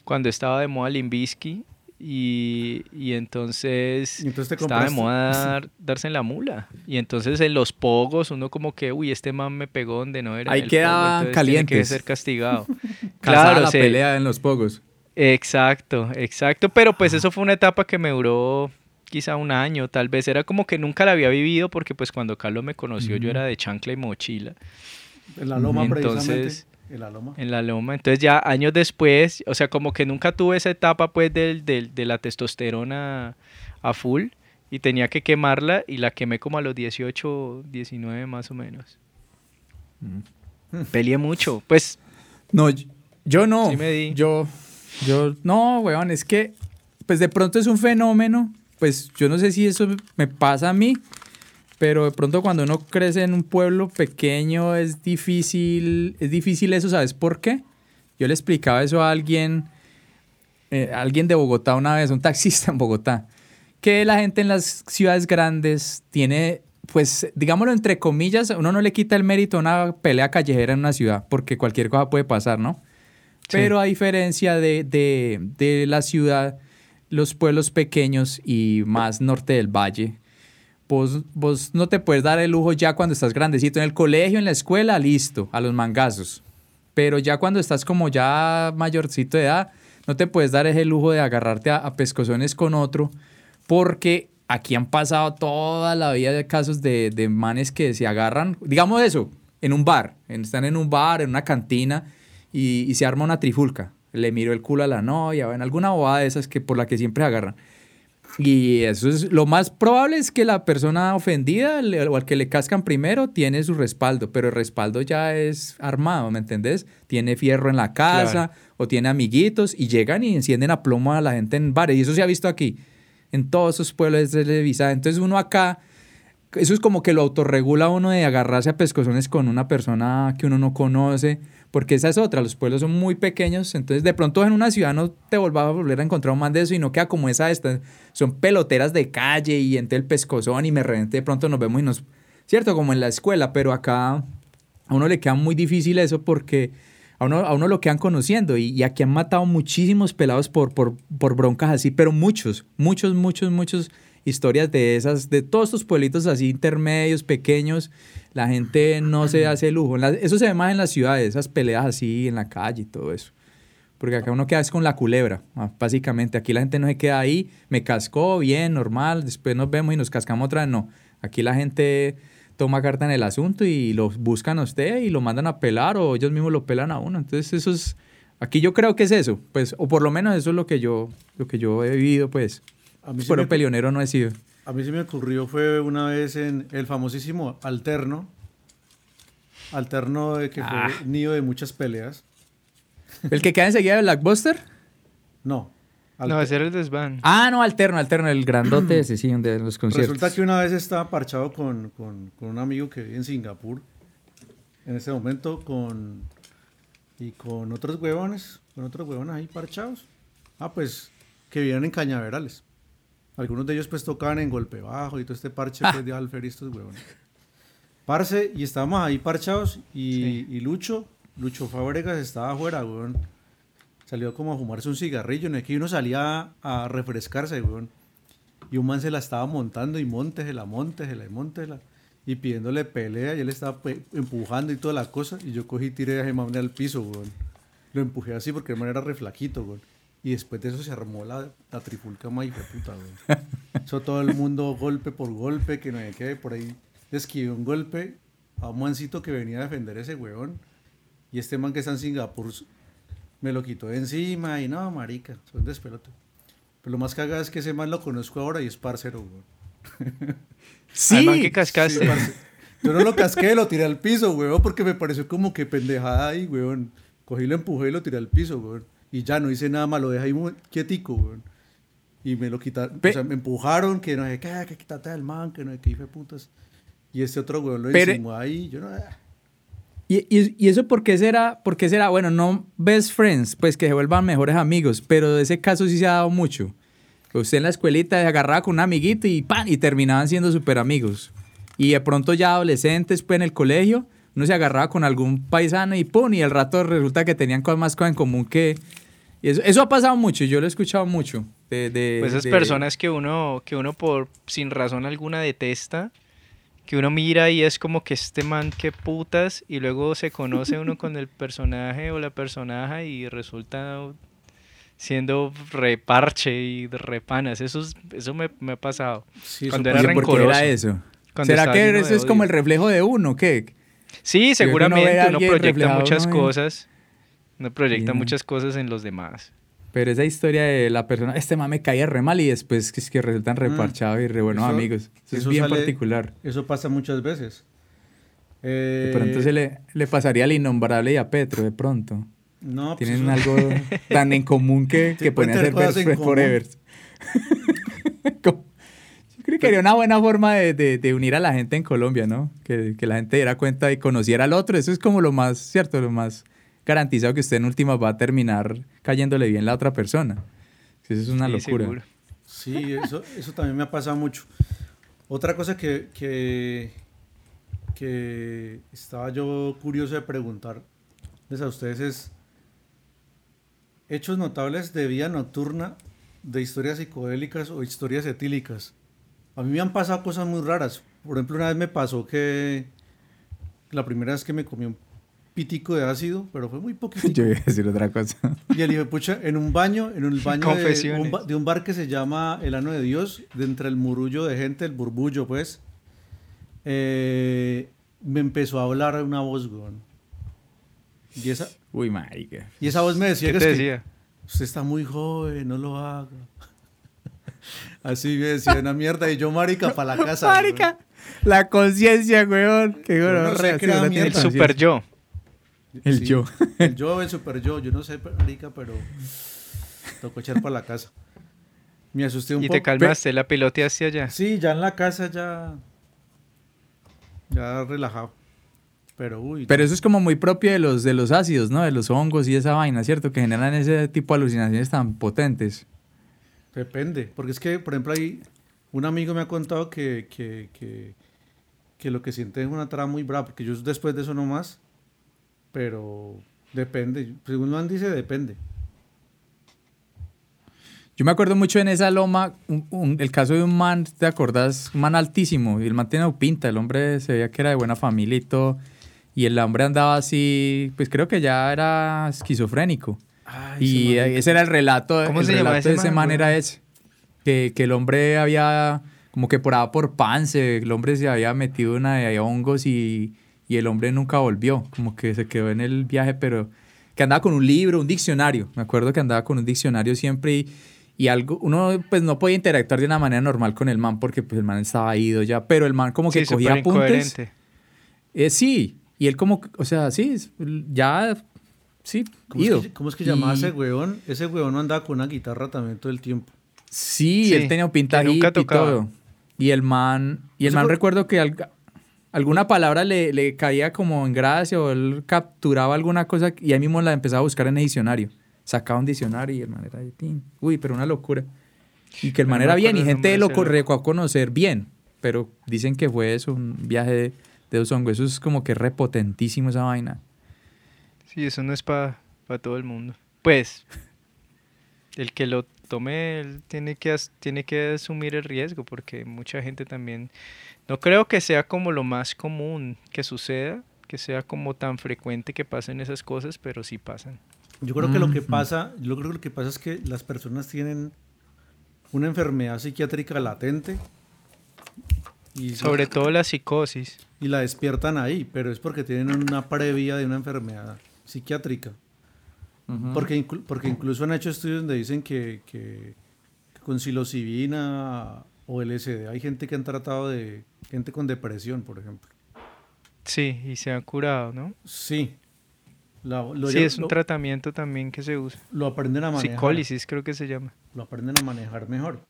[SPEAKER 3] cuando estaba de moda Limbisky y, y entonces,
[SPEAKER 2] Y entonces
[SPEAKER 3] estaba de moda dar- darse en la mula. Y entonces en los pogos uno como que, uy, este man me pegó donde no era.
[SPEAKER 1] Ahí
[SPEAKER 3] entonces tiene que ser castigado. Claro,
[SPEAKER 1] la
[SPEAKER 3] se-
[SPEAKER 1] pelea en los pogos.
[SPEAKER 3] Exacto, exacto, pero pues eso fue una etapa que me duró quizá un año, tal vez era como que nunca la había vivido porque pues cuando Carlos me conoció yo era de chancla y mochila
[SPEAKER 2] En la loma,
[SPEAKER 3] Entonces-
[SPEAKER 2] precisamente. En la loma.
[SPEAKER 3] en la loma, entonces ya años después, o sea, como que nunca tuve esa etapa pues del, del- de la testosterona a full y tenía que quemarla y la quemé como a los 18, 19 más o menos. Peleé mucho, pues
[SPEAKER 1] No, yo- yo no.
[SPEAKER 3] Sí me di.
[SPEAKER 1] Yo, yo, no, weón, es que, pues de pronto es un fenómeno, pues yo no sé si eso me pasa a mí, pero de pronto cuando uno crece en un pueblo pequeño es difícil, es difícil eso, ¿sabes por qué? Yo le explicaba eso a alguien, eh, a alguien de Bogotá una vez, un taxista en Bogotá, que la gente en las ciudades grandes tiene, pues, digámoslo entre comillas, uno no le quita el mérito a una pelea callejera en una ciudad, porque cualquier cosa puede pasar, ¿no?
[SPEAKER 3] Sí.
[SPEAKER 1] Pero a diferencia de, de- de la ciudad, los pueblos pequeños y más norte del valle, vos, vos no te puedes dar el lujo ya cuando estás grandecito. En el colegio, en la escuela, listo, a los mangazos. Pero ya cuando estás como ya mayorcito de edad, no te puedes dar ese lujo de agarrarte a, a pescozones con otro, porque aquí han pasado toda la vida de casos de, de manes que se agarran, digamos eso, en un bar, en- están en un bar, en una cantina, y, y se arma una trifulca. Le miro el culo a la novia, o en alguna bobada de esas que por la que siempre agarran. Y eso es lo más probable es que la persona ofendida le- o al que le cascan primero tiene su respaldo, pero el respaldo ya es armado, ¿me entendés? Tiene fierro en la casa o tiene amiguitos y llegan y encienden a plomo a la gente en bares. Y eso se ha visto aquí, en todos esos pueblos de Televisa. Entonces uno acá, eso es como que lo autorregula uno de agarrarse a pescozones con una persona que uno no conoce, porque esa es otra, los pueblos son muy pequeños, entonces de pronto en una ciudad no te volvás a volver a encontrar un man de eso y no queda como esa esta, son peloteras de calle y entre el pescozón y me reventé, de pronto nos vemos y nos, cierto, como en la escuela, pero acá a uno le queda muy difícil eso porque a uno, a uno lo quedan conociendo y, y aquí han matado muchísimos pelados por, por, por broncas así, pero muchos, muchos, muchos, muchos historias de esas, de todos estos pueblitos así intermedios, pequeños, la gente no se hace lujo. La- eso se ve más en las ciudades, esas peleas así en la calle y todo eso. Porque acá uno queda es con la culebra, ah, básicamente. Aquí la gente no se queda ahí, me cascó, bien, normal, después nos vemos y nos cascamos otra vez. No, aquí la gente toma carta en el asunto y lo buscan a usted y lo mandan a pelar o ellos mismos lo pelan a uno. Entonces eso es, aquí yo creo que es eso, pues, o por lo menos eso es lo que yo, lo que yo he vivido, pues.
[SPEAKER 2] A mí, sí
[SPEAKER 1] Pero
[SPEAKER 2] me,
[SPEAKER 1] peleonero no he sido.
[SPEAKER 2] a mí se me ocurrió fue una vez en el famosísimo Alterno. Alterno de que
[SPEAKER 1] Ah.
[SPEAKER 2] fue nido de muchas peleas.
[SPEAKER 1] ¿El que queda enseguida del Blackbuster?
[SPEAKER 2] No.
[SPEAKER 3] no, ese era el desván.
[SPEAKER 1] Ah, no, alterno, alterno, el grandote ese, sí, de los conciertos.
[SPEAKER 2] Resulta que una vez estaba parchado con, con- con un amigo que vive en Singapur. En ese momento con... Y con otros huevones. Con otros huevones ahí parchados. Ah, pues que vivían en Cañaverales. Algunos de ellos pues tocaban en golpe bajo y todo este parche pues, de Alfer y estos huevones. Parce, y estábamos ahí parchados y, y Lucho, Lucho Fábregas estaba afuera, weón. Salió como a fumarse un cigarrillo, no es que uno salía a refrescarse, weón. Y un man se la estaba montando y montesela, montesela y montesela. Y pidiéndole pelea y él estaba pe- empujando y toda la cosa. Y yo cogí y tiré a ese man al piso, weón. Lo empujé así porque el man era re flaquito, weón. Y después de eso se armó la, la trifulca más puta, weón. Eso todo el mundo golpe por golpe, que no hay que por ahí. Le esquivé un golpe a un mancito que venía a defender ese weón. Y este man que está en Singapur me lo quitó de encima y no, marica, soy un despelote. Pero lo más cagado es que ese man lo conozco ahora y es parcero, weón.
[SPEAKER 1] Sí,
[SPEAKER 3] man que cascaste.
[SPEAKER 2] Sí, parce. Yo no lo casqué, lo tiré al piso, weón, porque me pareció como que pendejada ahí, weón. Cogí, lo empujé y lo tiré al piso, weón. Y ya no hice nada más, lo dejé ahí quietico, weón. Y me lo quitaron, o sea, me empujaron, que no sé qué, que quítate del man, que no sé qué, hijo de putas. Y este otro weón lo encimó ahí, yo no... ah.
[SPEAKER 1] ¿Y, y, y eso por qué será? ¿Por qué será? Bueno, no best friends, pues que se vuelvan mejores amigos, pero de ese caso sí se ha dado mucho. Usted en la escuelita se agarraba con un amiguito y ¡pan! y terminaban siendo súper amigos. Y de pronto ya adolescentes, pues en el colegio, uno se agarraba con algún paisano y ¡pum! Y al rato resulta que tenían cosas más cosas en común que... y Eso, eso ha pasado mucho, yo lo he escuchado mucho. De, de-
[SPEAKER 3] Pues esas
[SPEAKER 1] de-
[SPEAKER 3] personas que uno, que uno por sin razón alguna detesta, que uno mira y es como que este man qué putas, y luego se conoce uno con el personaje o la personaje y resulta siendo reparche y repanas. Eso, es- eso me, me ha pasado.
[SPEAKER 2] Sí,
[SPEAKER 3] Cuando era
[SPEAKER 1] Oye, ¿por qué
[SPEAKER 3] rencoroso.
[SPEAKER 1] era eso?
[SPEAKER 3] Cuando
[SPEAKER 1] ¿Será que eso es como el reflejo de uno? ¿Qué?
[SPEAKER 3] Sí, seguramente uno proyecta muchas
[SPEAKER 1] uno
[SPEAKER 3] cosas. Uno proyecta
[SPEAKER 1] Sí, no.
[SPEAKER 3] muchas cosas en los demás.
[SPEAKER 1] Pero esa historia de la persona, este mame caía re mal y después que es que resultan reparchados y re buenos
[SPEAKER 2] Mm. Eso-
[SPEAKER 1] amigos. Eso,
[SPEAKER 2] eso
[SPEAKER 1] es bien
[SPEAKER 2] sale-
[SPEAKER 1] particular.
[SPEAKER 2] Eso pasa muchas veces.
[SPEAKER 1] De
[SPEAKER 2] Eh,
[SPEAKER 1] pronto se le, le pasaría al innombrable y a Petro, de pronto.
[SPEAKER 2] no, pues
[SPEAKER 1] Tienen
[SPEAKER 2] eso-
[SPEAKER 1] algo tan en común que, que
[SPEAKER 2] pueden
[SPEAKER 1] hacer forever. Creo que sería una buena forma de, de- de unir a la gente en Colombia, ¿no? Que, que la gente diera cuenta y conociera al otro. Eso es como lo más, ¿cierto? Lo más garantizado que usted en últimas va a terminar cayéndole bien la otra persona. Eso es una
[SPEAKER 3] Sí,
[SPEAKER 1] locura.
[SPEAKER 3] seguro.
[SPEAKER 2] Sí, eso, eso también me ha pasado mucho. Otra cosa que, que, que estaba yo curioso de preguntarles a ustedes es hechos notables de vida nocturna, de historias psicodélicas o historias etílicas. A mí me han pasado cosas muy raras. Por ejemplo, una vez me pasó que la primera vez que me comí un pitico de ácido, pero fue muy poquito.
[SPEAKER 1] Yo iba a decir otra cosa.
[SPEAKER 2] Y el hijo pucha, en un baño, en un baño de un,
[SPEAKER 3] Confesiones.
[SPEAKER 2] ba- de un bar que se llama El Ano de Dios, de entre el murullo de gente, el burbullo, pues, eh, me empezó a hablar una voz, weón. Y esa,
[SPEAKER 1] Uy, marica.
[SPEAKER 2] y esa voz me decía
[SPEAKER 3] ¿Qué
[SPEAKER 2] que,
[SPEAKER 3] te
[SPEAKER 2] es que
[SPEAKER 3] decía?
[SPEAKER 2] usted está muy joven, no lo haga. Así me decía una mierda, y yo, marica, para la casa. weón.
[SPEAKER 1] Marica, la conciencia, weón. Qué
[SPEAKER 2] Yo no
[SPEAKER 1] bueno.
[SPEAKER 2] sé mierda.
[SPEAKER 3] El super yo.
[SPEAKER 1] El
[SPEAKER 2] Sí,
[SPEAKER 1] yo.
[SPEAKER 2] El yo, el super yo, yo no sé, marica, pero tocó echar para la casa. Me asusté un
[SPEAKER 3] Y
[SPEAKER 2] poco.
[SPEAKER 3] te calmaste, la piloteaste allá.
[SPEAKER 2] Sí, ya en la casa ya. Ya relajado. Pero uy.
[SPEAKER 1] Pero eso es como muy propio de los, de los ácidos, ¿no? De los hongos y esa vaina, ¿cierto? Que generan ese tipo de alucinaciones tan potentes.
[SPEAKER 2] Depende. Porque es que, por ejemplo, hay. Un amigo me ha contado que, que, que, lo que siente es una trama muy brava. Porque yo después de eso no más. Pero depende. Según Juan dice, depende.
[SPEAKER 1] Yo me acuerdo mucho en esa loma, el caso de un man, ¿te acordás? Un man altísimo, y el man tenía pinta, el hombre se veía que era de buena familia y todo, y el hombre andaba así, pues creo que ya era esquizofrénico. Y ese era el relato,
[SPEAKER 3] ¿Cómo
[SPEAKER 1] el
[SPEAKER 3] se
[SPEAKER 1] relato
[SPEAKER 3] ese
[SPEAKER 1] de ese
[SPEAKER 3] man,
[SPEAKER 1] era ese, que, que el hombre había, como que por por pance, el hombre se había metido una de hongos y, y el hombre nunca volvió, como que se quedó en el viaje, pero que andaba con un libro, un diccionario, me acuerdo que andaba con un diccionario siempre y, y algo, uno pues no podía interactuar de una manera normal con el man porque pues el man estaba ido ya, pero el man como que
[SPEAKER 3] Sí,
[SPEAKER 1] cogía apuntes. Eh, sí, y él como, o sea, sí, ya, sí,
[SPEAKER 2] ¿Cómo
[SPEAKER 1] ido.
[SPEAKER 2] es, que, cómo es que llamaba
[SPEAKER 1] Y-
[SPEAKER 2] ese weón? Ese weón no andaba con una guitarra también todo el tiempo.
[SPEAKER 1] Sí,
[SPEAKER 3] Sí,
[SPEAKER 1] él tenía hippie y todo. Y el man, y el man
[SPEAKER 2] fue-
[SPEAKER 1] recuerdo que alga- alguna palabra le, le caía como en gracia o él capturaba alguna cosa y ahí mismo la empezaba a buscar en el diccionario. Sacaba un diccionario y el man era ahí, tin. Uy, pero una locura. Y que el man era bien y gente lo
[SPEAKER 3] de
[SPEAKER 1] correcó a conocer bien. Pero dicen que fue eso, un viaje de, de dos hongos. Eso es como que repotentísimo esa vaina.
[SPEAKER 3] Sí, eso no es para todo el mundo. Pues, el que lo tome él tiene que, tiene que asumir el riesgo porque mucha gente también... No creo que sea como lo más común que suceda, que sea como tan frecuente que pasen esas cosas, pero sí pasan.
[SPEAKER 2] Yo creo que lo que
[SPEAKER 1] Ujú.
[SPEAKER 2] pasa, yo creo que lo que pasa es que las personas tienen una enfermedad psiquiátrica latente y,
[SPEAKER 3] Sobre todo la psicosis.
[SPEAKER 2] y la despiertan ahí, pero es porque tienen una previa de una enfermedad psiquiátrica. Porque, inclu- porque incluso han hecho estudios donde dicen que, que- que con psilocibina o LSD hay gente que han tratado de gente con depresión, por ejemplo.
[SPEAKER 3] Sí, y se ha curado, ¿no?
[SPEAKER 2] Sí.
[SPEAKER 3] Lo, sí, es un tratamiento también que se usa.
[SPEAKER 2] Lo aprenden a manejar.
[SPEAKER 3] Psicólisis creo que se llama.
[SPEAKER 2] Lo aprenden a manejar mejor.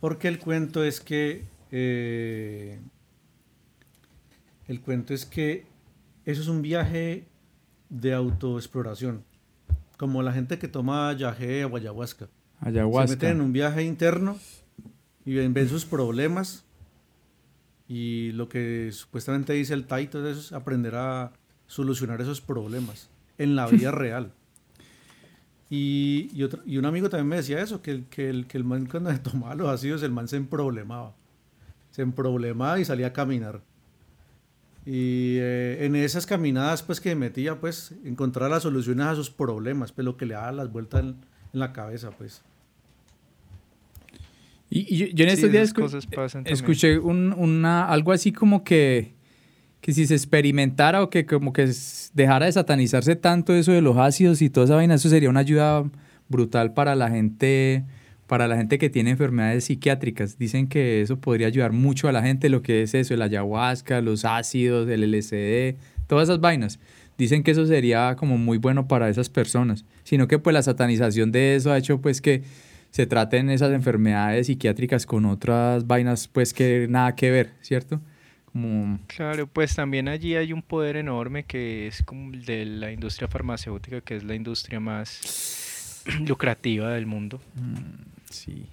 [SPEAKER 2] Porque el cuento es que... Eh, el cuento es que eso es un viaje de autoexploración. Como la gente que toma yagé o ayahuasca.
[SPEAKER 1] Ayahuasca.
[SPEAKER 2] Se meten en un viaje interno y ven, sus problemas. Y lo que supuestamente dice el Taito es aprender a solucionar esos problemas en la vida real. Y, y, otro, y, un amigo también me decía eso, que, el, que, el, que el man cuando se tomaba los ácidos, el man se emproblemaba. Se emproblemaba y salía a caminar. Y eh, en esas caminadas pues que metía, pues encontrar las soluciones a sus problemas, pues lo que le daba las vueltas en, la cabeza, pues.
[SPEAKER 1] Y, yo, en estos días escuché un, una, algo así como que, que si se experimentara o que como que dejara de satanizarse tanto eso de los ácidos y toda esa vaina, eso sería una ayuda brutal para la gente para la gente que tiene enfermedades psiquiátricas. Dicen que eso podría ayudar mucho a la gente, lo que es eso, el ayahuasca, los ácidos, el LSD, todas esas vainas. Dicen que eso sería como muy bueno para esas personas, sino que pues la satanización de eso ha hecho pues que se traten esas enfermedades psiquiátricas con otras vainas pues que nada que ver, ¿cierto? Como...
[SPEAKER 3] Claro, pues también allí hay un poder enorme que es como el de la industria farmacéutica, que es la industria más lucrativa del mundo. Mm.
[SPEAKER 1] Sí.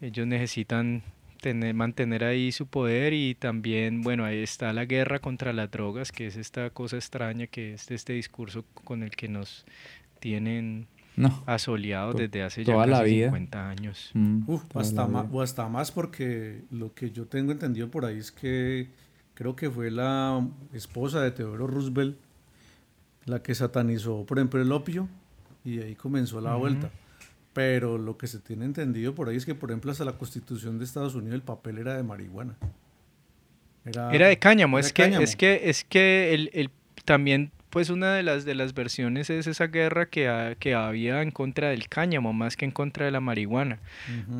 [SPEAKER 3] Ellos necesitan tener, mantener ahí su poder y también, bueno, ahí está la guerra contra las drogas, que es esta cosa extraña que es este discurso con el que nos tienen no, asoleados desde hace ya casi la vida. 50 años.
[SPEAKER 2] Mm, o, hasta más, o hasta más porque lo que yo tengo entendido por ahí es que creo que fue la esposa de Teodoro Roosevelt la que satanizó, por ejemplo, el opio y ahí comenzó la vuelta. Pero lo que se tiene entendido por ahí es que, por ejemplo, hasta la constitución de Estados Unidos el papel era de marihuana.
[SPEAKER 3] Era, de cáñamo. es, Que, es que, es que el, el, también, pues una de las, de las versiones es esa guerra que, que había en contra del cáñamo, más que en contra de la marihuana.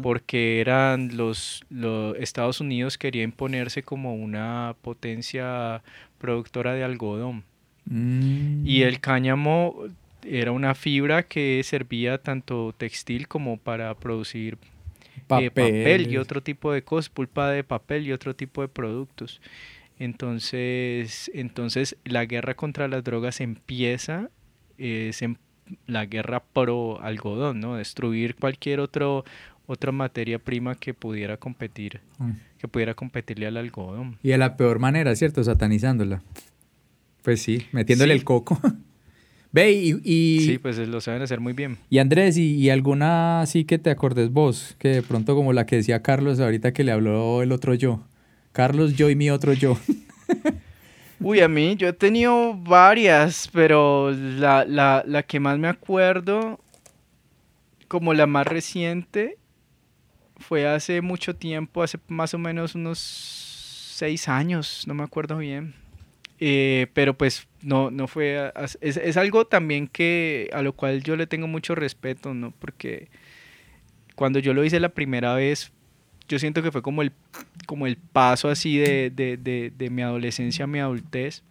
[SPEAKER 3] Porque eran los, los Estados Unidos quería imponerse como una potencia productora de algodón. Mm. Y el cáñamo era una fibra que servía tanto textil como para producir eh, papel, y otro tipo de cosas, pulpa de papel y otro tipo de productos. Entonces, entonces la guerra contra las drogas empieza, es la guerra pro algodón, ¿no? Destruir cualquier otro, otra materia prima que pudiera competir, mm. que pudiera competirle al algodón.
[SPEAKER 1] Y de la peor manera, ¿cierto? Satanizándola. Pues sí, metiéndole el coco. Ve y,
[SPEAKER 3] Sí, pues lo saben hacer muy bien.
[SPEAKER 1] Y Andrés, ¿y, alguna así que te acordes vos? Que de pronto como la que decía Carlos ahorita que le habló el otro yo. Carlos, yo y mi otro yo.
[SPEAKER 3] Uy, a mí yo he tenido varias, pero la, la, la que más me acuerdo, como la más reciente, fue hace mucho tiempo, hace más o menos unos seis años, no me acuerdo bien eh, pero pues no, no fue, es, es, algo también que a lo cual yo le tengo mucho respeto, ¿no? Porque cuando yo lo hice la primera vez, yo siento que fue como el, como el paso así de, de, de, de mi adolescencia a mi adultez,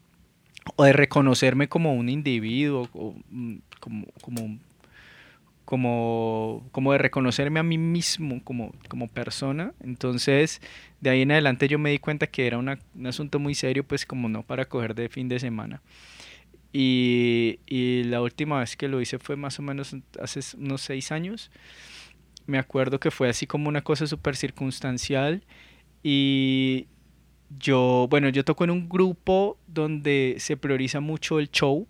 [SPEAKER 3] o de reconocerme como un individuo, o, mm, como, como como, como de reconocerme a mí mismo como, como persona. Entonces, de ahí en adelante yo me di cuenta que era un asunto muy serio, pues como no para coger de fin de semana. Y, y, la última vez que lo hice fue más o menos hace unos seis años. Me acuerdo que fue así como una cosa súper circunstancial. Y yo, bueno, yo toco en un grupo donde se prioriza mucho el show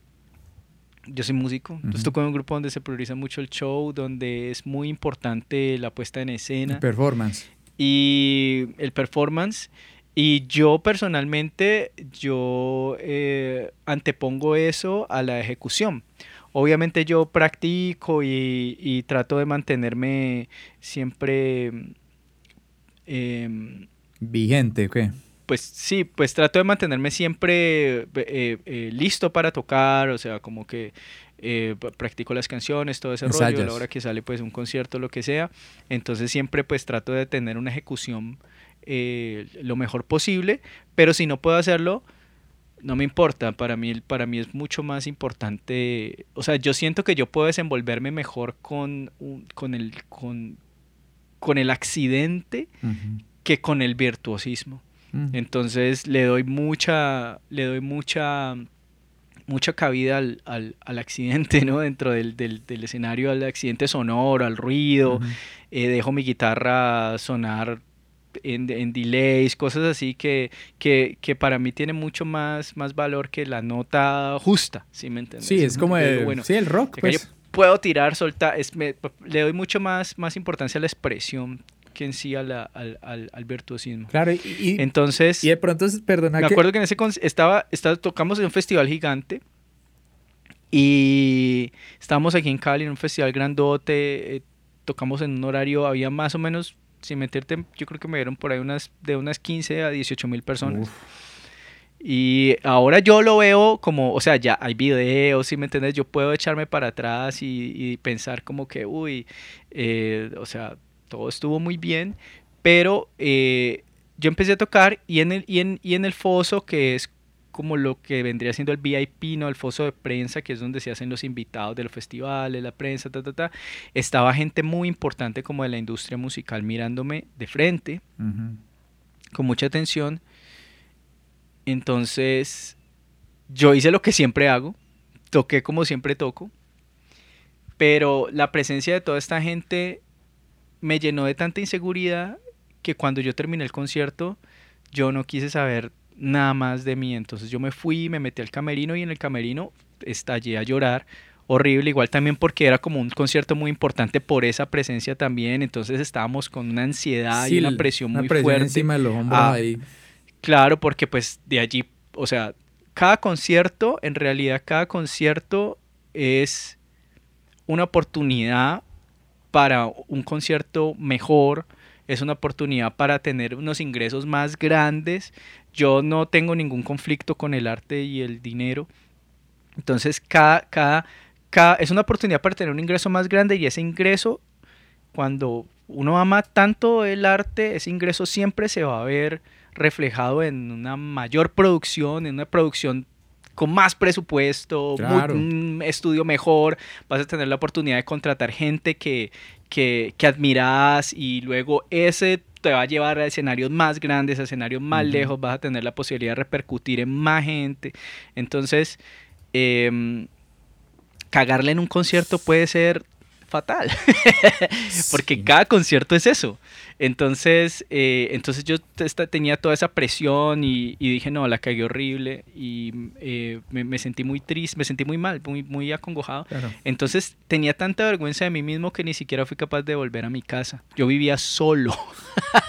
[SPEAKER 3] yo soy músico, entonces toco en un grupo donde se prioriza mucho el show, donde es muy importante la puesta en escena.
[SPEAKER 1] El performance.
[SPEAKER 3] Y el performance. Y yo personalmente, yo eh, antepongo eso a la ejecución. Obviamente yo practico y, trato de mantenerme siempre...
[SPEAKER 1] Em, Vigente, ¿qué?
[SPEAKER 3] Pues sí, pues trato de mantenerme siempre eh, eh, listo para tocar, o sea, como que eh, practico las canciones, todo ese rollo, a la hora que sale pues un concierto, lo que sea, entonces siempre pues trato de tener una ejecución lo mejor posible, pero si no puedo hacerlo, no me importa, para mí, para mí es mucho más importante, o sea, yo siento que yo puedo desenvolverme mejor con, con, el, con, con el accidente que con el virtuosismo. Entonces le doy mucha, le doy mucha, mucha cabida al, al, accidente, ¿no? Dentro del, del, escenario, al accidente sonoro, al ruido. Eh, dejo mi guitarra sonar en, en, delays, cosas así que, que, que, para mí tiene mucho más, más valor que la nota justa, ¿sí me entiendes?
[SPEAKER 1] Sí, es como el, bueno, sí, el rock.
[SPEAKER 3] Pues. puedo tirar, soltar, es, le doy mucho más, más importancia a la expresión que en sí al, al, al, virtuosismo.
[SPEAKER 1] Claro, y,
[SPEAKER 3] entonces...
[SPEAKER 1] Y de pronto, perdona
[SPEAKER 3] Me acuerdo que en ese estaba, estaba, tocamos en un festival gigante y estábamos aquí en Cali en un festival grandote, eh, tocamos en un horario, había más o menos, sin meterte, yo creo que me dieron por ahí unas, de unas 15 a 18 mil personas. Y ahora yo lo veo como, o sea, ya hay videos, si me entiendes, yo puedo echarme para atrás y, pensar como que, uy, eh, o sea, todo estuvo muy bien, pero eh, yo empecé a tocar y en, el, y, en, y en el foso, que es como lo que vendría siendo el VIP, ¿no? El foso de prensa, que es donde se hacen los invitados de los festivales, la prensa, ta, ta, ta. Estaba gente muy importante como de la industria musical mirándome de frente, con mucha atención. Entonces, yo hice lo que siempre hago, toqué como siempre toco, pero la presencia de toda esta gente me llenó de tanta inseguridad que cuando yo terminé el concierto, yo no quise saber nada más de mí. Entonces yo me fui, me metí al camerino y en el camerino estallé a llorar. Horrible, igual también porque era como un concierto muy importante por esa presencia también. Entonces estábamos con una ansiedad y una presión muy fuerte.
[SPEAKER 1] encima de los hombros ah, ahí.
[SPEAKER 3] Claro, porque pues de allí, o sea, cada concierto, en realidad cada concierto es una oportunidad para un concierto mejor, es una oportunidad para tener unos ingresos más grandes. Yo no tengo ningún conflicto con el arte y el dinero. Entonces, cada, cada, cada, es una oportunidad para tener un ingreso más grande y ese ingreso, cuando uno ama tanto el arte, ese ingreso siempre se va a ver reflejado en una mayor producción, en una producción con más presupuesto, un estudio mejor, vas a tener la oportunidad de contratar gente que, que, que admiras y luego ese te va a llevar a escenarios más grandes, a escenarios más lejos, vas a tener la posibilidad de repercutir en más gente. Entonces, em, cagarle en un concierto puede ser fatal, porque cada concierto es eso. Entonces, eh, entonces yo tenía toda esa presión y, dije, no, la cagué horrible y eh, me, sentí muy triste, me sentí muy mal, muy, muy acongojado. Entonces tenía tanta vergüenza de mí mismo que ni siquiera fui capaz de volver a mi casa. Yo vivía solo.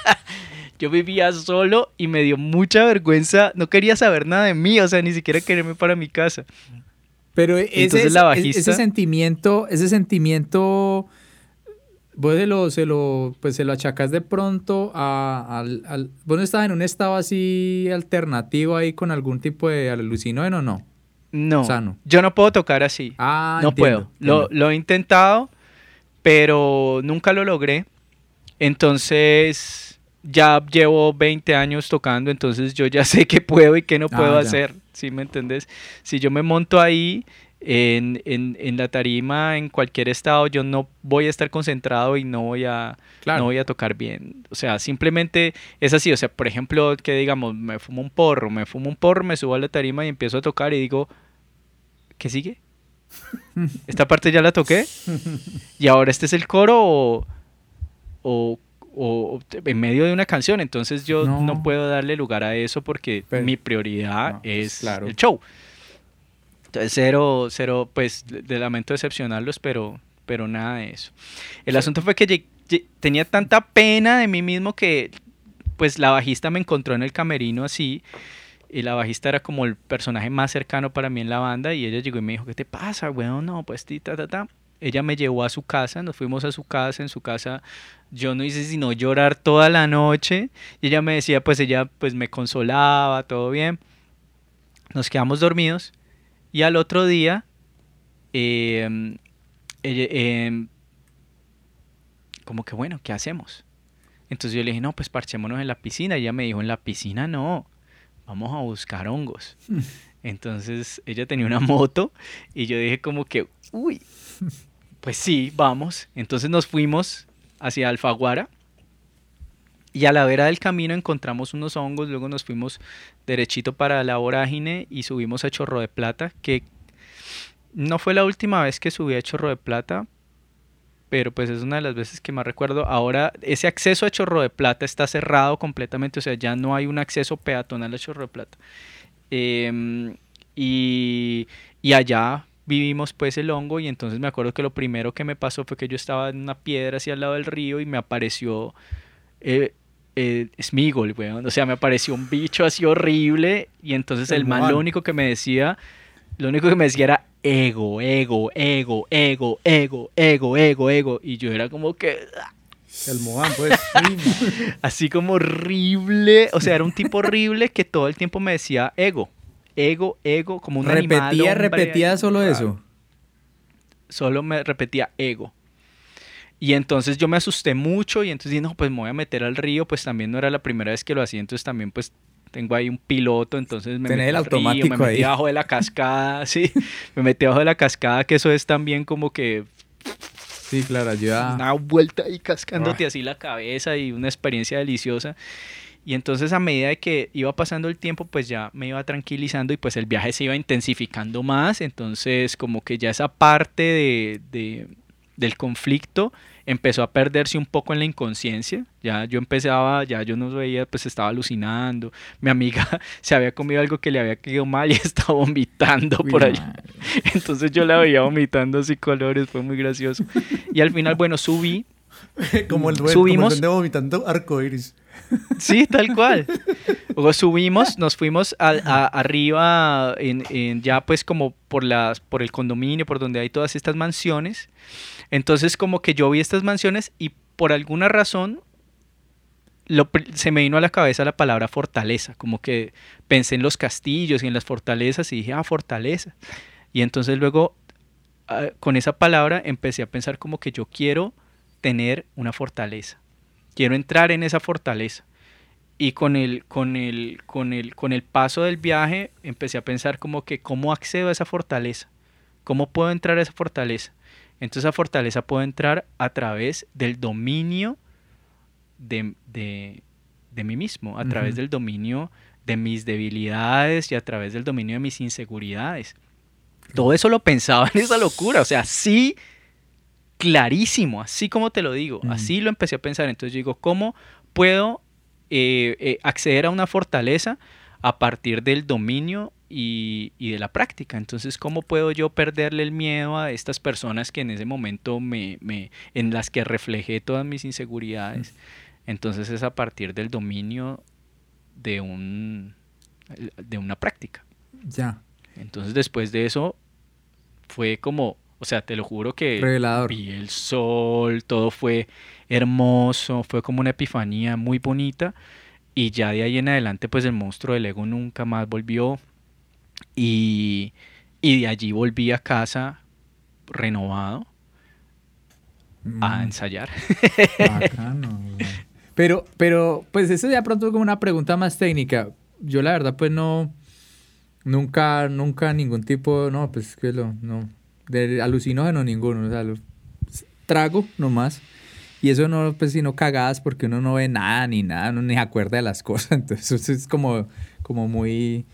[SPEAKER 3] yo vivía solo y me dio mucha vergüenza, no quería saber nada de mí, o sea, ni siquiera quererme para mi casa.
[SPEAKER 1] Pero ese, la ese sentimiento, ese sentimiento vos se lo, se lo, pues se lo achacas de pronto a, al, al, ¿Vos no estás en un estado así alternativo ahí con algún tipo de alucinógeno o no?
[SPEAKER 3] No, Sano. yo no puedo tocar así. Ah, no puedo. Lo, lo, he intentado, pero nunca lo logré. Entonces, ya llevo 20 años tocando, entonces yo ya sé qué puedo y qué no puedo ah, hacer, ¿sí me entendés? Si yo me monto ahí en, en, en, la tarima, en cualquier estado, yo no voy a estar concentrado y no voy a, no voy a tocar bien. O sea, simplemente es así. O sea, por ejemplo, que digamos, me fumo un porro, me fumo un porro, me subo a la tarima y empiezo a tocar y digo, ¿qué sigue? Esta parte ya la toqué. Y ahora este es el coro o, o, o en medio de una canción. Entonces yo no, puedo darle lugar a eso porque mi prioridad es el show. Entonces, cero, cero, pues de lamento decepcionarlos, pero, pero nada de eso. El asunto fue que tenía tanta pena de mí mismo que pues la bajista me encontró en el camerino así y la bajista era como el personaje más cercano para mí en la banda y ella llegó y me dijo, ¿qué te pasa, weón? No, pues ta, ta, ta. Ella me llevó a su casa, nos fuimos a su casa, en su casa yo no hice sino llorar toda la noche y ella me decía, pues ella pues me consolaba, todo bien. Nos quedamos dormidos y al otro día, em, como que bueno, ¿qué hacemos? Entonces yo le dije, no, pues parchémonos en la piscina. Y ella me dijo, en la piscina no. vamos a buscar hongos. Entonces ella tenía una moto y yo dije como que, uy, pues sí, vamos. Entonces nos fuimos hacia Alfaguara y a la vera del camino encontramos unos hongos, luego nos fuimos derechito para la vorágine y subimos a Chorro de Plata, que no fue la última vez que subí a Chorro de Plata, pero pues es una de las veces que más recuerdo. Ahora ese acceso a Chorro de Plata está cerrado completamente, o sea, ya no hay un acceso peatonal a Chorro de Plata. Em, y, y allá vivimos pues el hongo y entonces me acuerdo que lo primero que me pasó fue que yo estaba en una piedra hacia el lado del río y me apareció eh, eh, Smigol, weón. O sea, me apareció un bicho así horrible. Y entonces el, man lo único que me decía, lo único que me decía era ego, ego, ego, ego, ego, ego, ego, ego. Y yo era como que.
[SPEAKER 2] El Moan, pues.
[SPEAKER 3] así como horrible. O sea, era un tipo horrible que todo el tiempo me decía ego. Ego, ego, como un
[SPEAKER 1] repetía,
[SPEAKER 3] animal.
[SPEAKER 1] repetía solo eso.
[SPEAKER 3] Solo me repetía ego. Y entonces yo me asusté mucho y entonces dije, no, pues me voy a meter al río, pues también no era la primera vez que lo hacía, entonces también pues tengo ahí un piloto, entonces me metí
[SPEAKER 1] el automático
[SPEAKER 3] me metí abajo de la cascada, sí, me metí abajo de la cascada, que eso es también como que...
[SPEAKER 1] Sí, claro, ayuda.
[SPEAKER 3] Una vuelta ahí cascándote así la cabeza y una experiencia deliciosa. Y entonces a medida de que iba pasando el tiempo, pues ya me iba tranquilizando y pues el viaje se iba intensificando más. Entonces como que ya esa parte de del conflicto empezó a perderse un poco en la inconsciencia. Ya yo empezaba, ya yo no veía, pues estaba alucinando. Mi amiga se había comido algo que le había quedado mal y estaba vomitando por allá. Entonces yo la veía vomitando así colores, fue muy gracioso. Y al final, bueno, subí.
[SPEAKER 2] como el duende, subimos, como vomitando arcoiris.
[SPEAKER 3] Sí, tal cual. Luego subimos, nos fuimos a, arriba, en, ya pues como por, las, por el condominio, por donde hay todas estas mansiones. Entonces como que yo vi estas mansiones y por alguna razón se me vino a la cabeza la palabra fortaleza, como que pensé en los castillos y en las fortalezas y dije, ah, fortaleza. Y entonces luego ah, con esa palabra empecé a pensar como que yo quiero tener una fortaleza, quiero entrar en esa fortaleza. Y con el, con el, con el, con el paso del viaje empecé a pensar como que cómo accedo a esa fortaleza, cómo puedo entrar a esa fortaleza. Entonces esa fortaleza puede entrar a través del dominio de, mí mismo, a través del dominio de mis debilidades y a través del dominio de mis inseguridades. Todo eso lo pensaba en esa locura, o sea, así clarísimo, así como te lo digo, así lo empecé a pensar. Entonces yo digo, ¿cómo puedo eh, eh, acceder a una fortaleza a partir del dominio y, de la práctica. Entonces, ¿cómo puedo yo perderle el miedo a estas personas que en ese momento me, me en las que reflejé todas mis inseguridades? Entonces es a partir del dominio de un de una práctica.
[SPEAKER 1] Ya.
[SPEAKER 3] Entonces después de eso fue como, o sea, te lo juro que
[SPEAKER 1] Revelador.
[SPEAKER 3] vi el sol, todo fue hermoso, fue como una epifanía muy bonita y ya de ahí en adelante pues el monstruo del ego nunca más volvió y, de allí volví a casa renovado a mm. ensayar.
[SPEAKER 1] pero, pero, pues eso ya pronto como una pregunta más técnica. Yo la verdad pues no, nunca, nunca ningún tipo, no, pues que lo, no, de alucinógeno ninguno, o sea, lo, trago nomás. Y eso no, pues sino cagadas porque uno no ve nada ni nada, uno ni se acuerda de las cosas. Entonces es como, como muy,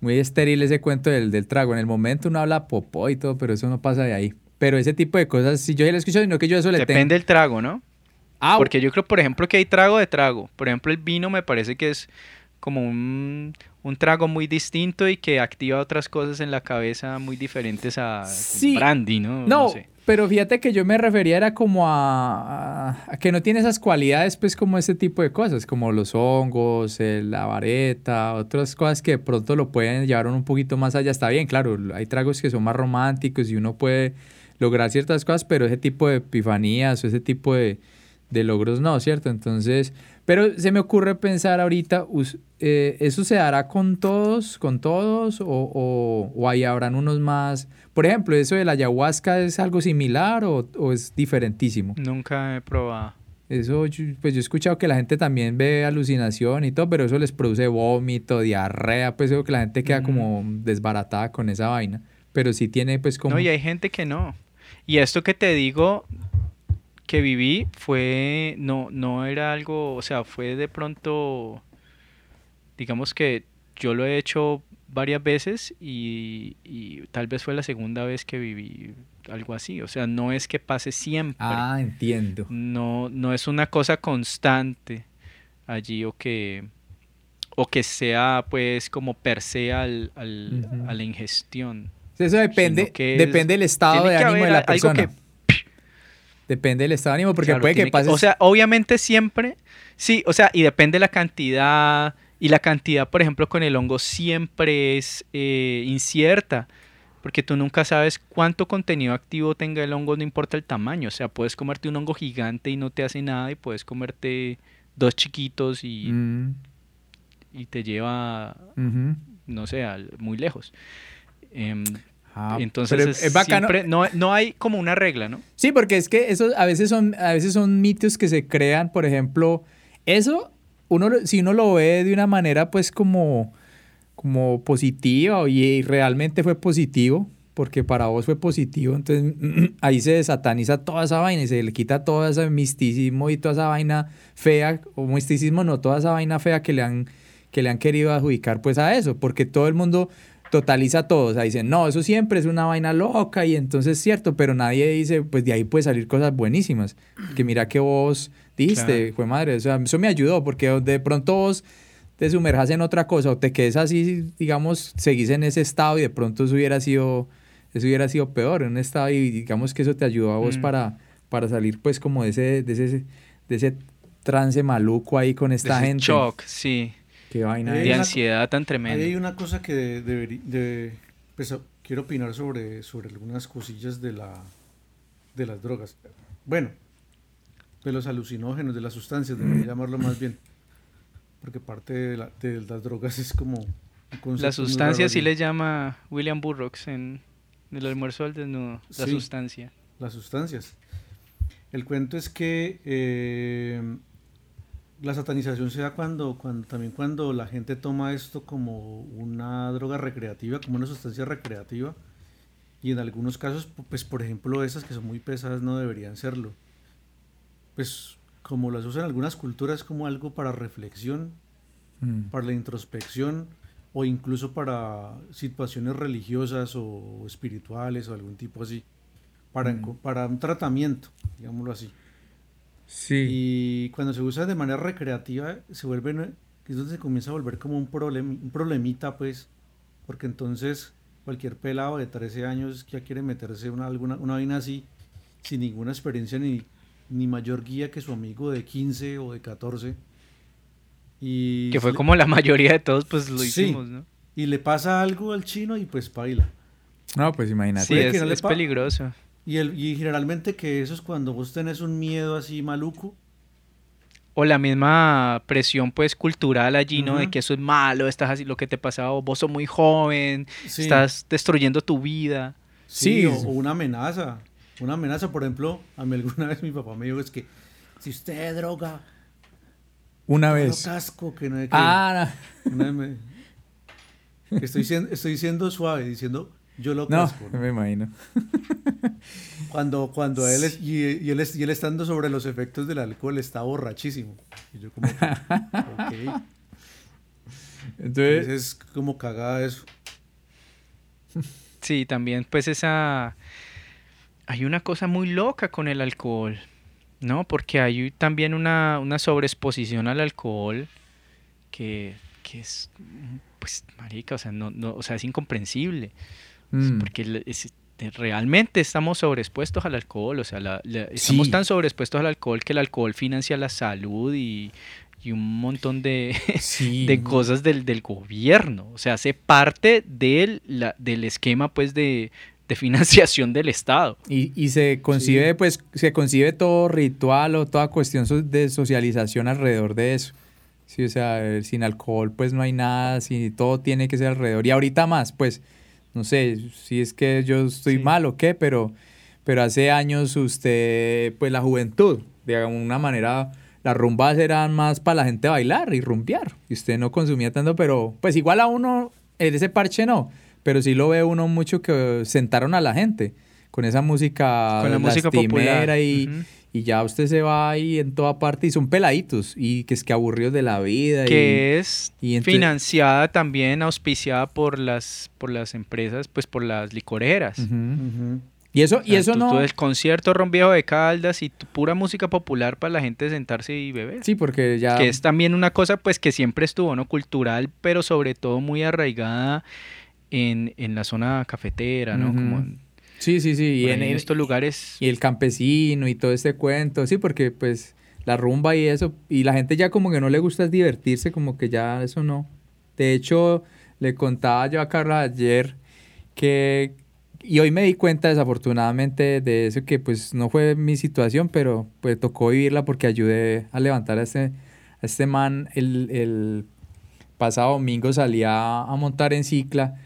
[SPEAKER 1] muy estéril ese cuento del, del, trago. En el momento uno habla popó y todo, pero eso no pasa de ahí. Pero ese tipo de cosas, si yo ya lo escucho, sino que yo eso le
[SPEAKER 3] Depende del trago, ¿no? Ah, Porque yo creo, por ejemplo, que hay trago de trago. Por ejemplo, el vino me parece que es como un, un trago muy distinto y que activa otras cosas en la cabeza muy diferentes a brandy, ¿no?
[SPEAKER 1] No, pero fíjate que yo me refería era como a, que no tiene esas cualidades, pues como ese tipo de cosas, como los hongos, la vareta, otras cosas que de pronto lo pueden llevar un poquito más allá. Está bien, claro, hay tragos que son más románticos y uno puede lograr ciertas cosas, pero ese tipo de epifanías o ese tipo de, de logros no, ¿cierto? Entonces, pero se me ocurre pensar ahorita, eh, ¿eso se dará con todos, con todos, o, o, o, ahí habrán unos más? Por ejemplo, ¿eso de la ayahuasca es algo similar o, o, es diferentísimo?
[SPEAKER 3] Nunca he probado.
[SPEAKER 1] Eso, pues yo he escuchado que la gente también ve alucinación y todo, pero eso les produce vómito, diarrea, pues eso que la gente queda como desbaratada con esa vaina. Pero sí tiene pues como...
[SPEAKER 3] No, y hay gente que no. Y esto que te digo que viví fue, no, no era algo, o sea, fue de pronto, digamos que yo lo he hecho varias veces y, y tal vez fue la segunda vez que viví algo así. O sea, no es que pase siempre.
[SPEAKER 1] Ah, entiendo.
[SPEAKER 3] No, no es una cosa constante allí o que, o que sea pues como per se al, al- a la ingestión.
[SPEAKER 1] Eso depende,
[SPEAKER 3] es-
[SPEAKER 1] depende del estado de ánimo de la
[SPEAKER 3] algo
[SPEAKER 1] persona.
[SPEAKER 3] que-
[SPEAKER 1] Depende del estado de ánimo, porque
[SPEAKER 3] Claro,
[SPEAKER 1] puede que
[SPEAKER 3] tiene
[SPEAKER 1] pase...
[SPEAKER 3] O sea, obviamente siempre, sí, o sea, y depende la cantidad, y la cantidad, por ejemplo, con el hongo siempre es eh, incierta, porque tú nunca sabes cuánto contenido activo tenga el hongo, no importa el tamaño, o sea, puedes comerte un hongo gigante y no te hace nada, y puedes comerte dos chiquitos y,
[SPEAKER 1] Mm,
[SPEAKER 3] y te lleva, no sé, al- muy lejos. Em,
[SPEAKER 1] Ah,
[SPEAKER 3] entonces es, siempre- no, no hay como una regla, ¿no?
[SPEAKER 1] Sí, porque es que eso a veces son, a veces son mitos que se crean, por ejemplo, eso, uno, si uno lo ve de una manera pues como, como positiva y realmente fue positivo, porque para vos fue positivo, entonces ahí se desataniza toda esa vaina y se le quita todo ese misticismo y toda esa vaina fea, o misticismo no, toda esa vaina fea que le han, que le han querido adjudicar pues a eso, porque todo el mundo totaliza todo, o sea, dicen, no, eso siempre es una vaina loca y entonces es cierto, pero nadie dice, pues de ahí puede salir cosas buenísimas, que mira que vos diste,
[SPEAKER 3] Claro.
[SPEAKER 1] fue madre, o sea, eso me ayudó, porque de pronto vos te sumerjas en otra cosa o te quedes así, digamos, seguís en ese estado y de pronto eso hubiera sido, eso hubiera sido peor, en un estado y digamos que eso te ayudó a vos
[SPEAKER 3] Mm.
[SPEAKER 1] para, para salir pues como de ese, de ese, de ese trance maluco ahí con
[SPEAKER 3] De
[SPEAKER 1] esta
[SPEAKER 3] ese
[SPEAKER 1] gente.
[SPEAKER 3] shock, sí,
[SPEAKER 1] Qué vaina
[SPEAKER 3] de ansiedad tan
[SPEAKER 2] Ahí
[SPEAKER 3] tremenda.
[SPEAKER 2] hay una cosa que de- deberi- de- pues, a- quiero opinar sobre, sobre algunas cosillas de, la, de las drogas. Bueno, de los alucinógenos, de las sustancias, debería llamarlo más bien. Porque parte de, la- de las drogas es como...
[SPEAKER 3] La sustancia sí le llama William Burroughs en el almuerzo al desnudo. La
[SPEAKER 2] Sí.
[SPEAKER 3] sustancia.
[SPEAKER 2] las sustancias. El cuento es que eh, la satanización se da cuando, cuando también cuando la gente toma esto como una droga recreativa, como una sustancia recreativa, y en algunos casos, pu- pues por ejemplo esas que son muy pesadas no deberían serlo. Pues como las usan algunas culturas como algo para reflexión,
[SPEAKER 1] Mm.
[SPEAKER 2] para la introspección o incluso para situaciones religiosas o espirituales o algún tipo así, para,
[SPEAKER 1] Mm.
[SPEAKER 2] para un tratamiento, digámoslo así.
[SPEAKER 1] Sí.
[SPEAKER 2] Y cuando se usa de manera recreativa, se vuelve, es donde se comienza a volver como un, problem, un problemita, pues, porque entonces cualquier pelado de 13 años que ya quiere meterse una, alguna, una vaina así, sin ninguna experiencia ni, ni mayor guía que su amigo de 15 o de 14. Y
[SPEAKER 3] Que fue
[SPEAKER 2] le-
[SPEAKER 3] como la mayoría de todos, pues lo
[SPEAKER 2] Sí.
[SPEAKER 3] hicimos, ¿no?
[SPEAKER 2] y le pasa algo al chino y pues baila.
[SPEAKER 1] No, pues imagínate.
[SPEAKER 3] Sí, es,
[SPEAKER 2] que no
[SPEAKER 3] es peligroso.
[SPEAKER 2] Y, el, y generalmente que eso es cuando vos tenés un miedo así maluco.
[SPEAKER 3] O la misma presión, pues, cultural allí, ¿no? De
[SPEAKER 2] Ujú.
[SPEAKER 3] que eso es malo, estás así, lo que te pasaba, vos sos muy joven,
[SPEAKER 2] Sí.
[SPEAKER 3] estás destruyendo tu vida.
[SPEAKER 2] Sí,
[SPEAKER 1] Sí.
[SPEAKER 2] o, o una amenaza. Una amenaza, por ejemplo, a mí alguna vez mi papá me dijo es que si usted droga,
[SPEAKER 1] Una vez.
[SPEAKER 2] casco, que no hay que...
[SPEAKER 1] Ah,
[SPEAKER 2] Una vez me- estoy, siendo, estoy siendo suave, diciendo yo lo
[SPEAKER 1] no, no me imagino.
[SPEAKER 2] Cuando, cuando él, es, y, y él es- y él estando sobre los efectos del alcohol está borrachísimo. Y yo como, que, ok.
[SPEAKER 1] Entonces,
[SPEAKER 2] Entonces es como cagada eso.
[SPEAKER 3] Sí, también, pues, esa. Hay una cosa muy loca con el alcohol, ¿no? Porque hay también una, una sobreexposición al alcohol que, que es, pues, marica, o sea, no, no, o sea, es incomprensible.
[SPEAKER 1] Mm,
[SPEAKER 3] Porque es- de- realmente estamos sobreexpuestos al alcohol, o sea, la- la- estamos
[SPEAKER 1] Sí.
[SPEAKER 3] tan sobreexpuestos al alcohol que el alcohol financia la salud y, y un montón de,
[SPEAKER 1] sí.
[SPEAKER 3] de cosas del, del gobierno, o sea, hace parte del, la- del esquema pues de, de financiación del Estado.
[SPEAKER 1] Y, y se concibe, pues, se concibe todo ritual o toda cuestión de socialización alrededor de eso. Sí, o sea, eh, sin alcohol, pues no hay nada, si todo tiene que ser alrededor. Y ahorita más, pues, no sé si es que yo estoy
[SPEAKER 3] Sí.
[SPEAKER 1] mal o qué, pero, pero hace años usted, pues la juventud, de alguna manera las rumbas eran más para la gente bailar y rumbear. Y usted no consumía tanto, pero pues igual a uno, en ese parche no, pero sí lo ve uno mucho que sentaron a la gente con esa música
[SPEAKER 3] Con la música popular.
[SPEAKER 1] y. y ya usted se va ahí en toda parte y son peladitos y que es que aburridos de la vida. y-
[SPEAKER 3] que es
[SPEAKER 1] y
[SPEAKER 3] financiada también, auspiciada por las, por las empresas, pues por las licoreras.
[SPEAKER 1] Y eso,
[SPEAKER 3] O
[SPEAKER 1] y
[SPEAKER 3] sea,
[SPEAKER 1] eso
[SPEAKER 3] tú-
[SPEAKER 1] no...
[SPEAKER 3] tú el concierto Ron Viejo de Caldas y tu- pura música popular para la gente sentarse y beber.
[SPEAKER 1] Sí, porque ya...
[SPEAKER 3] Que es también una cosa pues que siempre estuvo, ¿no? Cultural, pero sobre todo muy arraigada en, en la zona cafetera, ¿no? Como
[SPEAKER 1] Sí, sí, sí.
[SPEAKER 3] por
[SPEAKER 1] Y en,
[SPEAKER 3] estos lugares.
[SPEAKER 1] y el campesino y todo este cuento, sí, porque pues la rumba y eso, y la gente ya como que no le gusta es divertirse, como que ya eso no. De hecho, le contaba yo a Carla ayer que, y hoy me di cuenta desafortunadamente de eso, que pues no fue mi situación, pero pues tocó vivirla porque ayudé a levantar a este, a este man el, el pasado domingo salía a montar en cicla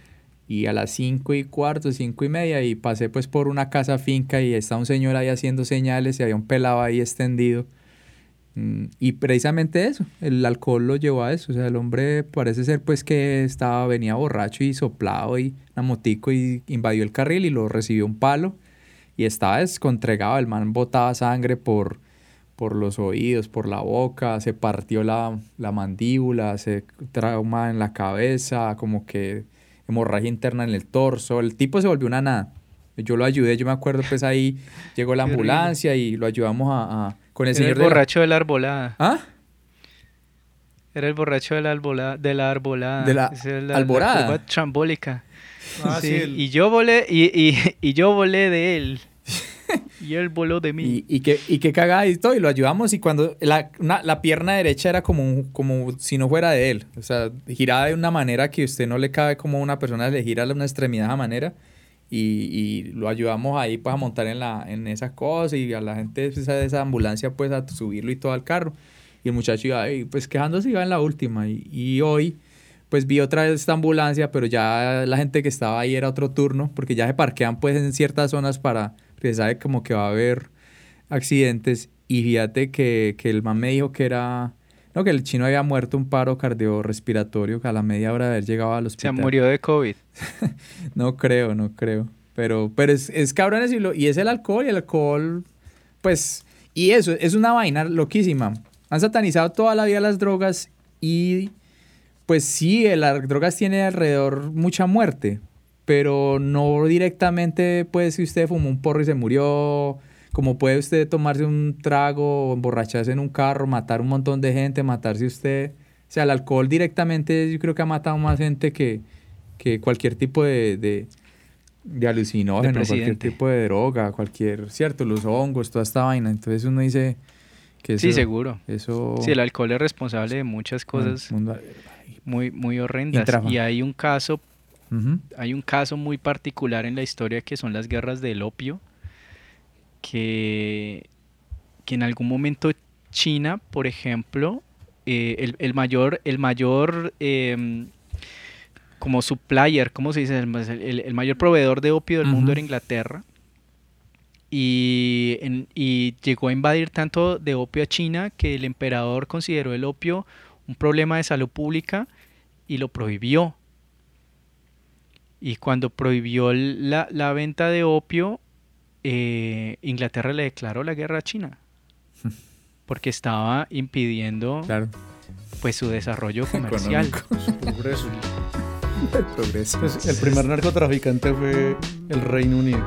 [SPEAKER 1] y a las cinco y cuarto, cinco y media, y pasé pues por una casa finca y está un señor ahí haciendo señales y había un pelado ahí extendido. Mm, Y precisamente eso, el alcohol lo llevó a eso. O sea, el hombre parece ser pues que estaba, venía borracho y soplado y una motico y invadió el carril y lo recibió un palo y estaba descontregado. El man botaba sangre por, por los oídos, por la boca, se partió la, la mandíbula, se trauma en la cabeza, como que hemorragia interna en el torso. El tipo se volvió una nada. Yo lo ayudé, yo me acuerdo, pues ahí llegó la ambulancia y lo ayudamos a, a- con el
[SPEAKER 3] Era el
[SPEAKER 1] señor de la-
[SPEAKER 3] borracho de la arbolada.
[SPEAKER 1] ¿Ah?
[SPEAKER 3] Era el borracho de la arbolada. De la arbolada.
[SPEAKER 1] ¿De la alborada?
[SPEAKER 3] trambólica.
[SPEAKER 2] Ah, sí,
[SPEAKER 3] Sí,
[SPEAKER 2] el-
[SPEAKER 3] Y yo volé, y, y, y yo volé de él. y él voló de mí.
[SPEAKER 1] Y, y que, y cagada y lo ayudamos y cuando la, la pierna derecha era como, como si no fuera de él, o sea, girada de una manera que usted no le cabe como una persona le gira una extremidad de esa manera y, y lo ayudamos ahí pues a montar en, la, en esas cosas y a la gente pues, de esa ambulancia pues a subirlo y todo al carro y el muchacho iba ahí, pues quejándose iba en la última y, y hoy pues vi otra vez esta ambulancia, pero ya la gente que estaba ahí era otro turno, porque ya se parquean pues en ciertas zonas para, se sabe como que va a haber accidentes. Y fíjate que, que el man me dijo que era, no, que el chino había muerto un paro cardiorrespiratorio, que a la media hora de haber llegado al
[SPEAKER 3] Se
[SPEAKER 1] hospital.
[SPEAKER 3] murió de COVID.
[SPEAKER 1] No creo, no creo. Pero, pero es, es cabrón decirlo. Y es el alcohol, y el alcohol, pues, y eso, es una vaina loquísima. Han satanizado toda la vida las drogas y, pues sí, las drogas tienen alrededor mucha muerte, pero no directamente puede si usted fumó un porro y se murió, como puede usted tomarse un trago, emborracharse en un carro, matar un montón de gente, matarse usted. O sea, el alcohol directamente yo creo que ha matado más gente que, que cualquier tipo de, de, de alucinógeno, cualquier
[SPEAKER 3] presidente.
[SPEAKER 1] tipo de droga, cualquier, cierto, los hongos, toda esta vaina. Entonces uno dice que eso,
[SPEAKER 3] Sí, seguro.
[SPEAKER 1] Eso...
[SPEAKER 3] Sí, el alcohol es responsable de muchas cosas
[SPEAKER 1] mundo-
[SPEAKER 3] muy, muy horrendas.
[SPEAKER 1] Intrafa.
[SPEAKER 3] Y hay un caso, Hay un caso muy particular en la historia que son las guerras del opio, que, que en algún momento China, por ejemplo, eh, el, el mayor, el mayor em, como supplier, ¿cómo se dice? El, el- el mayor proveedor de opio del mundo era Inglaterra. Y, en- y llegó a invadir tanto de opio a China que el emperador consideró el opio un problema de salud pública y lo prohibió. Y cuando prohibió la, la venta de opio, eh, Inglaterra le declaró la guerra a China. Porque estaba impidiendo
[SPEAKER 1] Claro,
[SPEAKER 3] pues su desarrollo comercial.
[SPEAKER 1] Económico.
[SPEAKER 2] Progreso.
[SPEAKER 1] el progreso.
[SPEAKER 2] Pues, el primer narcotraficante fue el Reino Unido.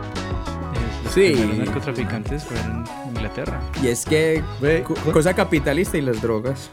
[SPEAKER 3] Los
[SPEAKER 1] Sí.
[SPEAKER 3] primeros narcotraficantes fueron Inglaterra.
[SPEAKER 1] Y es que
[SPEAKER 2] Ve,
[SPEAKER 1] cosa capitalista y las drogas.